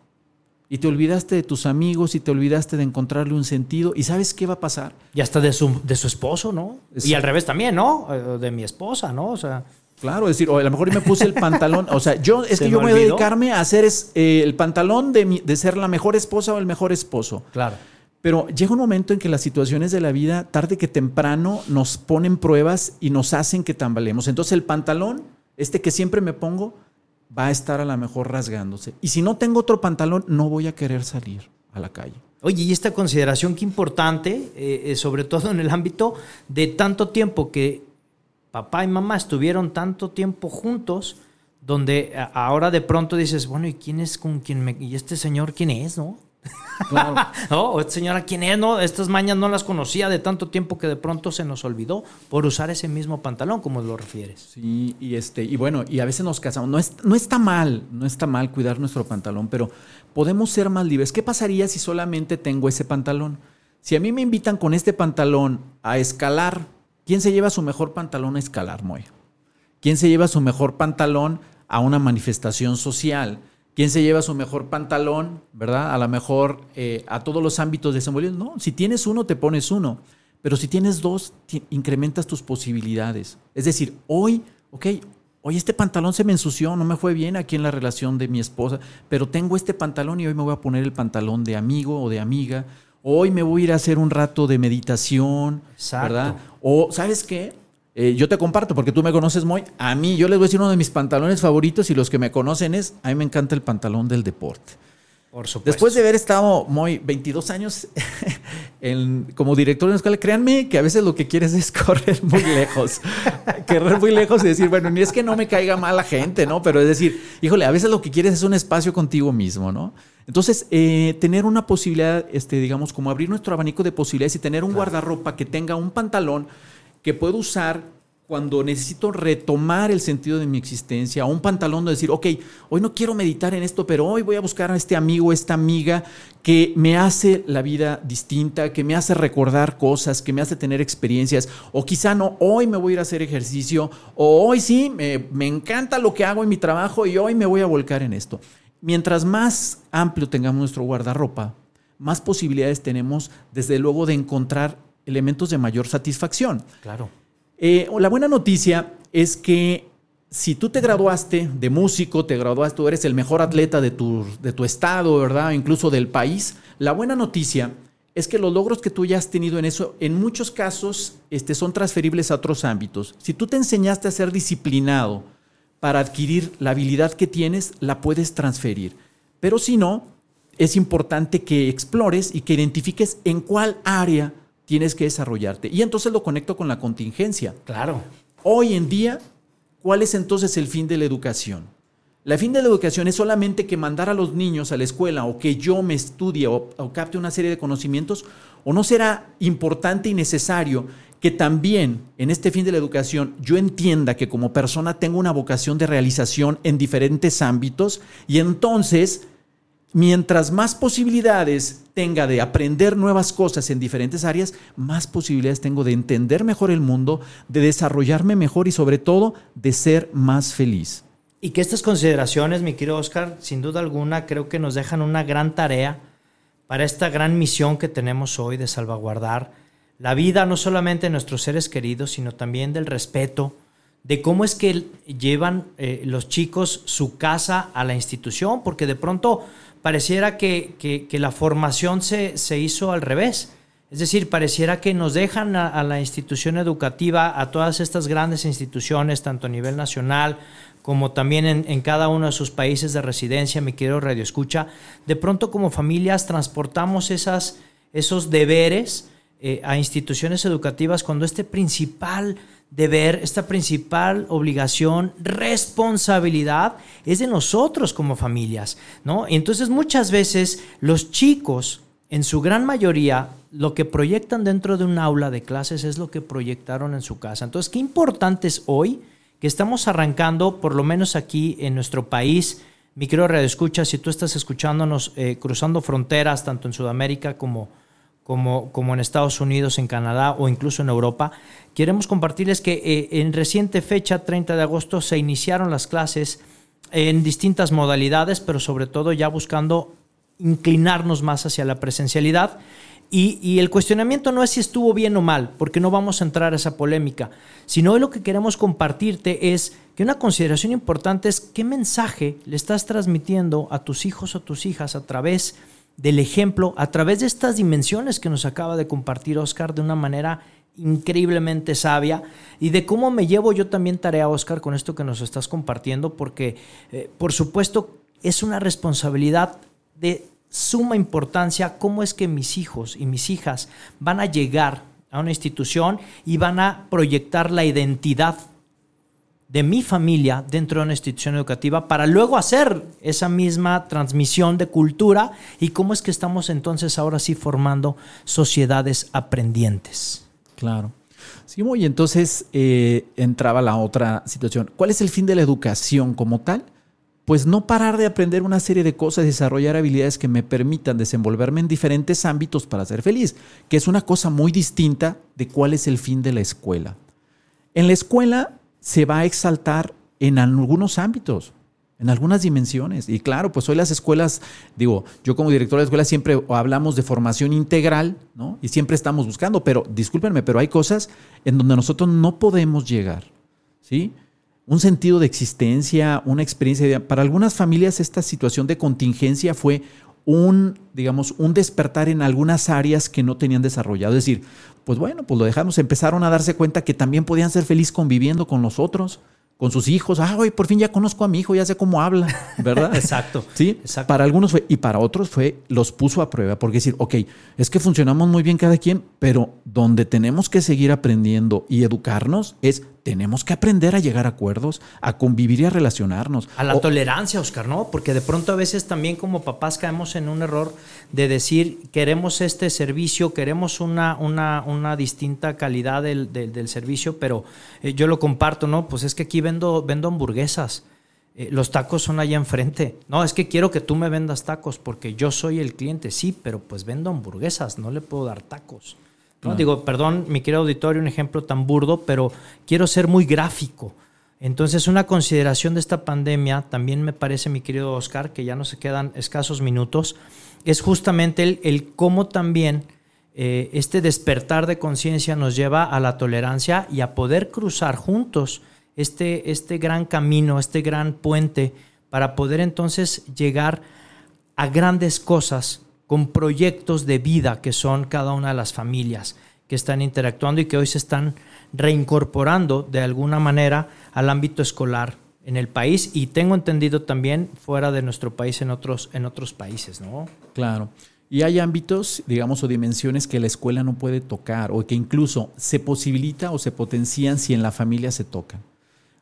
y te olvidaste de tus amigos y te olvidaste de encontrarle un sentido. ¿Y sabes qué va a pasar? Y hasta de su, de su esposo, ¿no? Y al revés también, ¿no? Eh, De mi esposa, ¿no? O sea, Claro, es decir, o a lo mejor me puse el pantalón, o sea, yo es que yo me voy a dedicarme a hacer es, eh, el pantalón de, mi- de ser la mejor esposa o el mejor esposo. claro. Pero llega un momento en que las situaciones de la vida, tarde que temprano, nos ponen pruebas y nos hacen que tambaleemos. Entonces el pantalón, este que siempre me pongo, va a estar a lo mejor rasgándose. Y si no tengo otro pantalón, no voy a querer salir a la calle. Oye, y esta consideración qué importante, eh, eh, sobre todo en el ámbito de tanto tiempo que papá y mamá estuvieron tanto tiempo juntos, donde ahora de pronto dices, bueno, ¿y quién es con quién me... ¿Y este señor quién es, no? Claro. ¿No? O esta señora quién es, ¿no? Estas mañas no las conocía de tanto tiempo que de pronto se nos olvidó por usar ese mismo pantalón, como lo refieres. Sí, y este, y bueno, y a veces nos casamos. No, es- no está mal, no está mal cuidar nuestro pantalón, pero podemos ser más libres. ¿Qué pasaría si solamente tengo ese pantalón? Si a mí me invitan con este pantalón a escalar, ¿quién se lleva su mejor pantalón a escalar, Moy? ¿Quién se lleva su mejor pantalón a una manifestación social? ¿Quién se lleva su mejor pantalón, verdad? A lo mejor eh, a todos los ámbitos de desenvolvimiento. No, si tienes uno, te pones uno. Pero si tienes dos, incrementas tus posibilidades. Es decir, hoy, ok, hoy este pantalón se me ensució, no me fue bien aquí en la relación de mi esposa, pero tengo este pantalón y hoy me voy a poner el pantalón de amigo o de amiga. Hoy me voy a ir a hacer un rato de meditación, Exacto. ¿verdad? O, ¿sabes qué? Eh, yo te comparto porque tú me conoces muy. A mí, yo les voy a decir uno de mis pantalones favoritos y los que me conocen es, a mí me encanta el pantalón del deporte. Por supuesto. Después de haber estado muy 22 años en- como director de una escuela, créanme que a veces lo que quieres es correr muy lejos. correr muy lejos y decir, bueno, ni es que no me caiga mal la gente, ¿no? Pero es decir, híjole, a veces lo que quieres es un espacio contigo mismo, ¿no? Entonces, eh, tener una posibilidad, este, digamos, como abrir nuestro abanico de posibilidades y tener un guardarropa que tenga un pantalón que puedo usar cuando necesito retomar el sentido de mi existencia, o un pantalón de decir, ok, hoy no quiero meditar en esto, pero hoy voy a buscar a este amigo, esta amiga que me hace la vida distinta, que me hace recordar cosas, que me hace tener experiencias, o quizá no, hoy me voy a ir a hacer ejercicio, o hoy sí, me, me encanta lo que hago en mi trabajo y hoy me voy a volcar en esto. Mientras más amplio tengamos nuestro guardarropa, más posibilidades tenemos, desde luego, de encontrar elementos de mayor satisfacción. Claro. Eh, la buena noticia es que si tú te graduaste de músico, te graduaste, tú eres el mejor atleta de tu, de tu estado, ¿verdad? Incluso del país. La buena noticia es que los logros que tú ya has tenido en eso, en muchos casos, este, son transferibles a otros ámbitos. Si tú te enseñaste a ser disciplinado para adquirir la habilidad que tienes, la puedes transferir. Pero si no, es importante que explores y que identifiques en cuál área tienes que desarrollarte. Y entonces lo conecto con la contingencia. Claro. Hoy en día, ¿cuál es entonces el fin de la educación? La fin de la educación es solamente que mandar a los niños a la escuela o que yo me estudie o, o capte una serie de conocimientos, o no será importante y necesario que también en este fin de la educación yo entienda que como persona tengo una vocación de realización en diferentes ámbitos y entonces mientras más posibilidades tenga de aprender nuevas cosas en diferentes áreas, más posibilidades tengo de entender mejor el mundo, de desarrollarme mejor y sobre todo de ser más feliz. Y que estas consideraciones, mi querido Oscar, sin duda alguna, creo que nos dejan una gran tarea para esta gran misión que tenemos hoy de salvaguardar la vida no solamente de nuestros seres queridos, sino también del respeto, de cómo es que llevan eh, los chicos su casa a la institución, porque de pronto pareciera que, que- la formación se, se hizo al revés. Es decir, pareciera que nos dejan a, la institución educativa, a todas estas grandes instituciones, tanto a nivel nacional como también en, cada uno de sus países de residencia, mi querido Radio Escucha, de pronto como familias transportamos esos deberes eh, a instituciones educativas cuando este principal deber, esta principal obligación, responsabilidad es de nosotros como familias, ¿no? Entonces muchas veces los chicos, en su gran mayoría, lo que proyectan dentro de un aula de clases es lo que proyectaron en su casa. Entonces, qué importante es hoy que estamos arrancando, por lo menos aquí en nuestro país, mi querido Radio Escucha, si tú estás escuchándonos eh, cruzando fronteras, tanto en Sudamérica como, como, como en Estados Unidos, en Canadá o incluso en Europa, queremos compartirles que eh, en reciente fecha, 30 de agosto, se iniciaron las clases en distintas modalidades, pero sobre todo ya buscando inclinarnos más hacia la presencialidad. Y, y, el cuestionamiento no es si estuvo bien o mal, porque no vamos a entrar a esa polémica, sino lo que queremos compartirte es que una consideración importante es qué mensaje le estás transmitiendo a tus hijos o tus hijas a través del ejemplo, a través de estas dimensiones que nos acaba de compartir Oscar de una manera increíblemente sabia y de cómo me llevo yo también tarea, Oscar, con esto que nos estás compartiendo, porque eh, por supuesto es una responsabilidad de suma importancia cómo es que mis hijos y mis hijas van a llegar a una institución y van a proyectar la identidad de mi familia dentro de una institución educativa para luego hacer esa misma transmisión de cultura y cómo es que estamos entonces ahora sí formando sociedades aprendientes. Claro. Sí, y entonces eh, entraba la otra situación. ¿Cuál es el fin de la educación como tal? pues no parar de aprender una serie de cosas desarrollar habilidades que me permitan desenvolverme en diferentes ámbitos para ser feliz, que es una cosa muy distinta de cuál es el fin de la escuela. En la escuela se va a exaltar en algunos ámbitos, en algunas dimensiones. Y claro, pues hoy las escuelas, digo, yo como director de escuela siempre hablamos de formación integral, ¿no? Y siempre estamos buscando, pero discúlpenme, pero hay cosas en donde nosotros no podemos llegar, ¿sí? un sentido de existencia, una experiencia. Para algunas familias esta situación de contingencia fue un, digamos, un despertar en algunas áreas que no tenían desarrollado. Es decir, pues bueno, pues lo dejamos, empezaron a darse cuenta que también podían ser felices conviviendo con los otros, con sus hijos. Ah, hoy por fin ya conozco a mi hijo, ya sé cómo habla, ¿verdad? Exacto. Sí, Exacto. para algunos fue, y para otros fue, los puso a prueba, porque decir, ok, es que funcionamos muy bien cada quien, pero donde tenemos que seguir aprendiendo y educarnos es tenemos que aprender a llegar a acuerdos, a convivir y a relacionarnos. A la O- tolerancia, Oscar, ¿no? Porque de pronto a veces también como papás caemos en un error de decir, queremos este servicio, queremos una, una, una distinta calidad del, del- del servicio, pero eh, yo lo comparto, ¿no? Pues es que aquí vendo, vendo hamburguesas. Eh, los tacos son allá enfrente. No, es que quiero que tú me vendas tacos porque yo soy el cliente. Sí, pero pues vendo hamburguesas, no le puedo dar tacos. ¿No? Digo, perdón, mi querido auditorio, un ejemplo tan burdo, pero quiero ser muy gráfico. Entonces, una consideración de esta pandemia, también me parece, mi querido Oscar, que ya no se quedan escasos minutos, es justamente el, el cómo también eh, este despertar de conciencia nos lleva a la tolerancia y a poder cruzar juntos este, este gran camino, este gran puente, para poder entonces llegar a grandes cosas con proyectos de vida que son cada una de las familias que están interactuando y que hoy se están reincorporando de alguna manera al ámbito escolar en el país y tengo entendido también fuera de nuestro país en otros, en otros países, ¿no? Claro. Y hay ámbitos, digamos, o dimensiones que la escuela no puede tocar o que incluso se posibilita o se potencian si en la familia se tocan.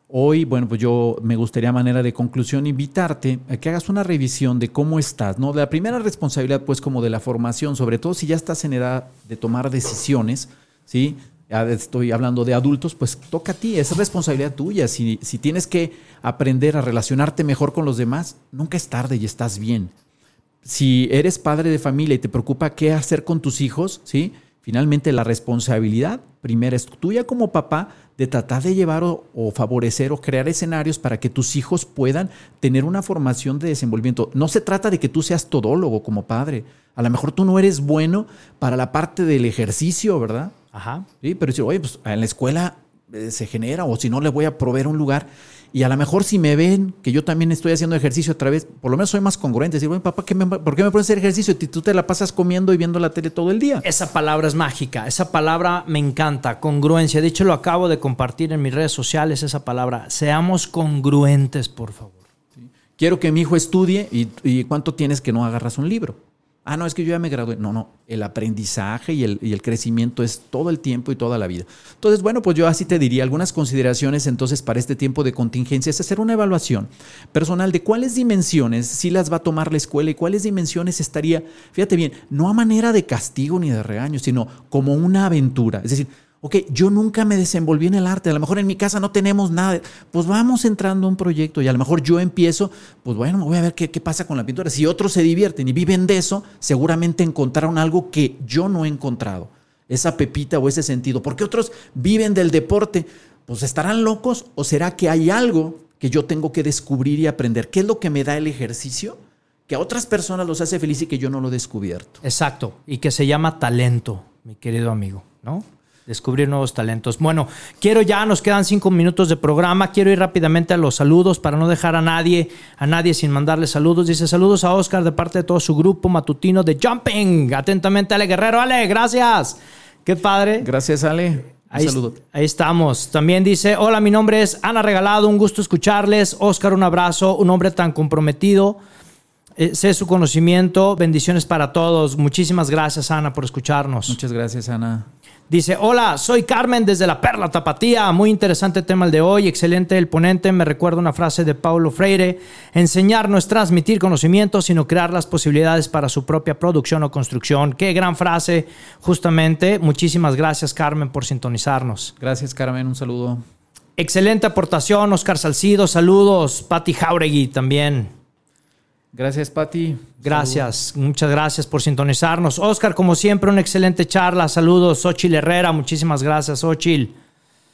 Hoy, bueno, pues yo me gustaría manera de conclusión invitarte a que hagas una revisión de cómo estás, ¿no? De la primera responsabilidad, pues como de la formación, sobre todo si ya estás en edad de tomar decisiones, ¿sí? Ya estoy hablando de adultos, pues toca a ti, es responsabilidad tuya. Si tienes que aprender a relacionarte mejor con los demás, nunca es tarde y estás bien si eres padre de familia y te preocupa qué hacer con tus hijos, ¿sí? Finalmente la responsabilidad primera es tuya como papá de tratar de llevar o, o favorecer o crear escenarios para que tus hijos puedan tener una formación de desenvolvimiento. No se trata de que tú seas todólogo como padre. A lo mejor tú no eres bueno para la parte del ejercicio, ¿verdad? Ajá. Sí, pero decir, oye, pues en la escuela eh, se genera, o si no, le voy a proveer un lugar. Y a lo mejor si me ven que yo también estoy haciendo ejercicio otra vez, por lo menos soy más congruente. Decir, bueno, papá, ¿qué me- ¿por qué me pones a hacer ejercicio? Si tú te la pasas comiendo y viendo la tele todo el día. Esa palabra es mágica, esa palabra me encanta, congruencia. De hecho, lo acabo de compartir en mis redes sociales, esa palabra. Seamos congruentes, por favor. Quiero que mi hijo estudie y, y ¿cuánto tienes que no agarras un libro? Ah, no, es que yo ya me gradué. No, no, el aprendizaje y el, y el crecimiento es todo el tiempo y toda la vida. Entonces, bueno, pues yo así te diría algunas consideraciones entonces para este tiempo de contingencia es hacer una evaluación personal de cuáles dimensiones sí las va a tomar la escuela y cuáles dimensiones estaría, fíjate bien, no a manera de castigo ni de regaño, sino como una aventura. Es decir, ok, yo nunca me desenvolví en el arte, a lo mejor en mi casa no tenemos nada, pues vamos entrando a un proyecto y a lo mejor yo empiezo, pues bueno, voy a ver qué, pasa con la pintura. Si otros se divierten y viven de eso, seguramente encontraron algo que yo no he encontrado, esa pepita o ese sentido. Porque otros viven del deporte, pues estarán locos o será que hay algo que yo tengo que descubrir y aprender? ¿Qué es lo que me da el ejercicio? que a otras personas los hace feliz y que yo no lo he descubierto. Exacto, y que se llama talento, mi querido amigo, ¿no? Descubrir nuevos talentos. Bueno, quiero ya, nos quedan cinco minutos de programa. Quiero ir rápidamente a los saludos para no dejar a nadie, a nadie sin mandarle saludos. Dice saludos a Oscar de parte de todo su grupo matutino de Jumping. Atentamente, Ale Guerrero. Ale, gracias. Qué padre. Gracias, Ale. Un Ahí, saludo. ahí estamos. También dice, hola, mi nombre es Ana Regalado, un gusto escucharles. Oscar, un abrazo, un hombre tan comprometido. Eh, sé su conocimiento, bendiciones para todos. Muchísimas gracias, Ana, por escucharnos. Muchas gracias, Ana. Dice, hola, soy Carmen desde la Perla Tapatía. Muy interesante tema el de hoy, excelente el ponente. Me recuerda una frase de Paulo Freire. Enseñar no es transmitir conocimiento, sino crear las posibilidades para su propia producción o construcción. Qué gran frase, justamente. Muchísimas gracias, Carmen, por sintonizarnos. Gracias, Carmen. Un saludo. Excelente aportación, Oscar Salcido. Saludos, Patti Jauregui también. Gracias, Pati. Gracias, muchas gracias por sintonizarnos. Oscar, como siempre, una excelente charla. Saludos, Ochil Herrera. Muchísimas gracias, Ochil.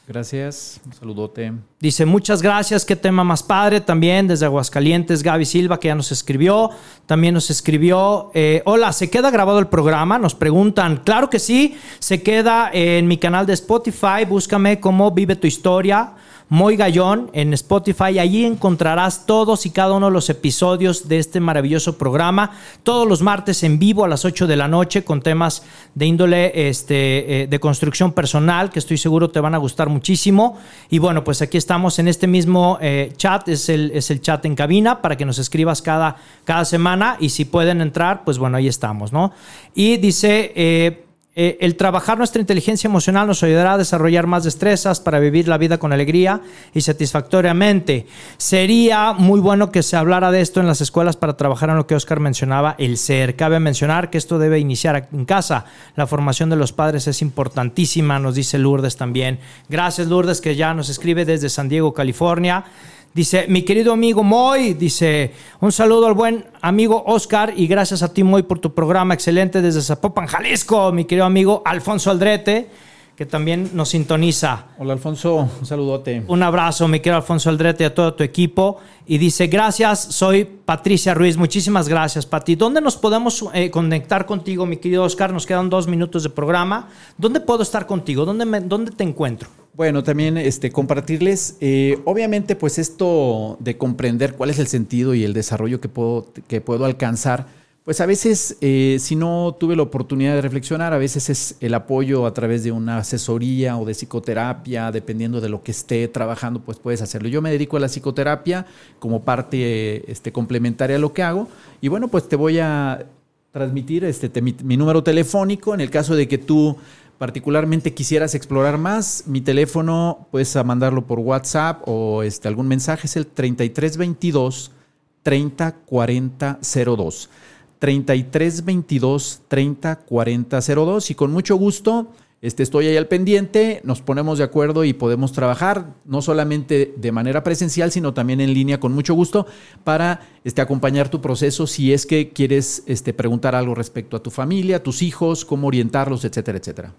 Gracias. Un saludote. Dice, muchas gracias, qué tema más padre. También desde Aguascalientes, Gaby Silva, que ya nos escribió. También nos escribió, eh, hola, ¿se queda grabado el programa? Nos preguntan. Claro que sí, se queda en mi canal de Spotify. Búscame como Vive tu Historia. Moy Gallón en Spotify. Allí encontrarás todos y cada uno de los episodios de este maravilloso programa. Todos los martes en vivo a las 8 de la noche con temas de índole este, eh, de construcción personal que estoy seguro te van a gustar muchísimo. Y bueno, pues aquí estamos en este mismo eh, chat. Es el, es el chat en cabina para que nos escribas cada, cada semana. Y si pueden entrar, pues bueno, ahí estamos, ¿no? Y dice... eh, eh, el trabajar nuestra inteligencia emocional nos ayudará a desarrollar más destrezas para vivir la vida con alegría y satisfactoriamente. Sería muy bueno que se hablara de esto en las escuelas para trabajar en lo que Oscar mencionaba, el ser. Cabe mencionar que esto debe iniciar en casa. La formación de los padres es importantísima, nos dice Lourdes también. Gracias Lourdes que ya nos escribe desde San Diego, California. Dice, mi querido amigo Moy, dice, un saludo al buen amigo Oscar y gracias a ti Moy por tu programa excelente desde Zapopan, Jalisco, mi querido amigo Alfonso Aldrete, que también nos sintoniza. Hola, Alfonso. Un saludote. Un abrazo, mi querido Alfonso Aldrete, y a todo tu equipo. Y dice, gracias, soy Patricia Ruiz. Muchísimas gracias, Pati. ¿Dónde nos podemos eh, conectar contigo, mi querido Oscar? Nos quedan dos minutos de programa. ¿Dónde puedo estar contigo? ¿Dónde, me- dónde te encuentro? Bueno, también este, compartirles, eh, obviamente, pues esto de comprender cuál es el sentido y el desarrollo que puedo, que puedo alcanzar, pues a veces, eh, si no tuve la oportunidad de reflexionar, a veces es el apoyo a través de una asesoría o de psicoterapia, dependiendo de lo que esté trabajando, pues puedes hacerlo. Yo me dedico a la psicoterapia como parte este, complementaria a lo que hago, y bueno, pues te voy a transmitir este, te- mi, mi número telefónico en el caso de que tú particularmente quisieras explorar más, mi teléfono puedes mandarlo por WhatsApp o este, algún mensaje, es el 3322 304002. 3322 304002 y con mucho gusto este, estoy ahí al pendiente, nos ponemos de acuerdo y podemos trabajar no solamente de manera presencial, sino también en línea con mucho gusto para este, acompañar tu proceso si es que quieres este, preguntar algo respecto a tu familia, a tus hijos, cómo orientarlos, etcétera, etcétera.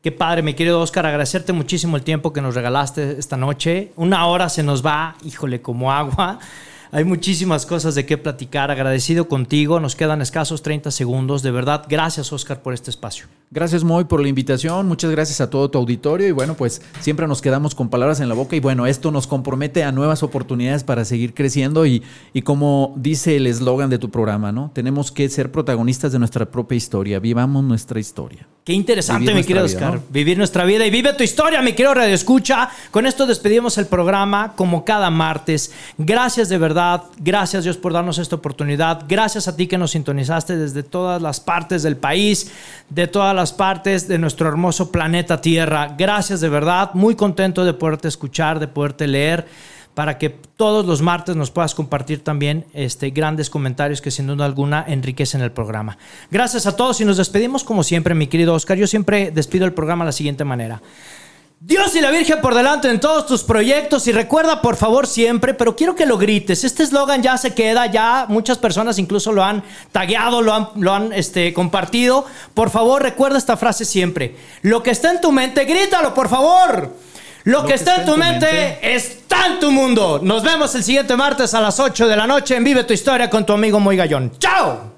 Qué padre, mi querido Oscar, agradecerte muchísimo el tiempo que nos regalaste esta noche. Una hora se nos va, híjole, como agua. Hay muchísimas cosas de qué platicar. Agradecido contigo. Nos quedan escasos 30 segundos. De verdad, gracias, Oscar, por este espacio. Gracias, Moy, por la invitación. Muchas gracias a todo tu auditorio. Y bueno, pues siempre nos quedamos con palabras en la boca. Y bueno, esto nos compromete a nuevas oportunidades para seguir creciendo. Y, y como dice el eslogan de tu programa, ¿no? Tenemos que ser protagonistas de nuestra propia historia. Vivamos nuestra historia. Qué interesante, mi querido Oscar. ¿no? Vivir nuestra vida y vive tu historia, mi querido Radio Escucha. Con esto despedimos el programa como cada martes. Gracias de verdad. Gracias Dios por darnos esta oportunidad. Gracias a ti que nos sintonizaste desde todas las partes del país, de todas las partes de nuestro hermoso planeta Tierra. Gracias de verdad. Muy contento de poderte escuchar, de poderte leer para que todos los martes nos puedas compartir también este, grandes comentarios que sin duda alguna enriquecen el programa. Gracias a todos y nos despedimos como siempre, mi querido Oscar. Yo siempre despido el programa de la siguiente manera. Dios y la Virgen por delante en todos tus proyectos y recuerda por favor siempre, pero quiero que lo grites, este eslogan ya se queda, ya muchas personas incluso lo han tagueado, lo han, lo han este, compartido. Por favor recuerda esta frase siempre, lo que está en tu mente, grítalo por favor. Lo, que, está, en tu mente, está en tu mundo. Nos vemos el siguiente martes a las 8 de la noche en Vive tu Historia con tu amigo Muy Gallón. ¡Chao!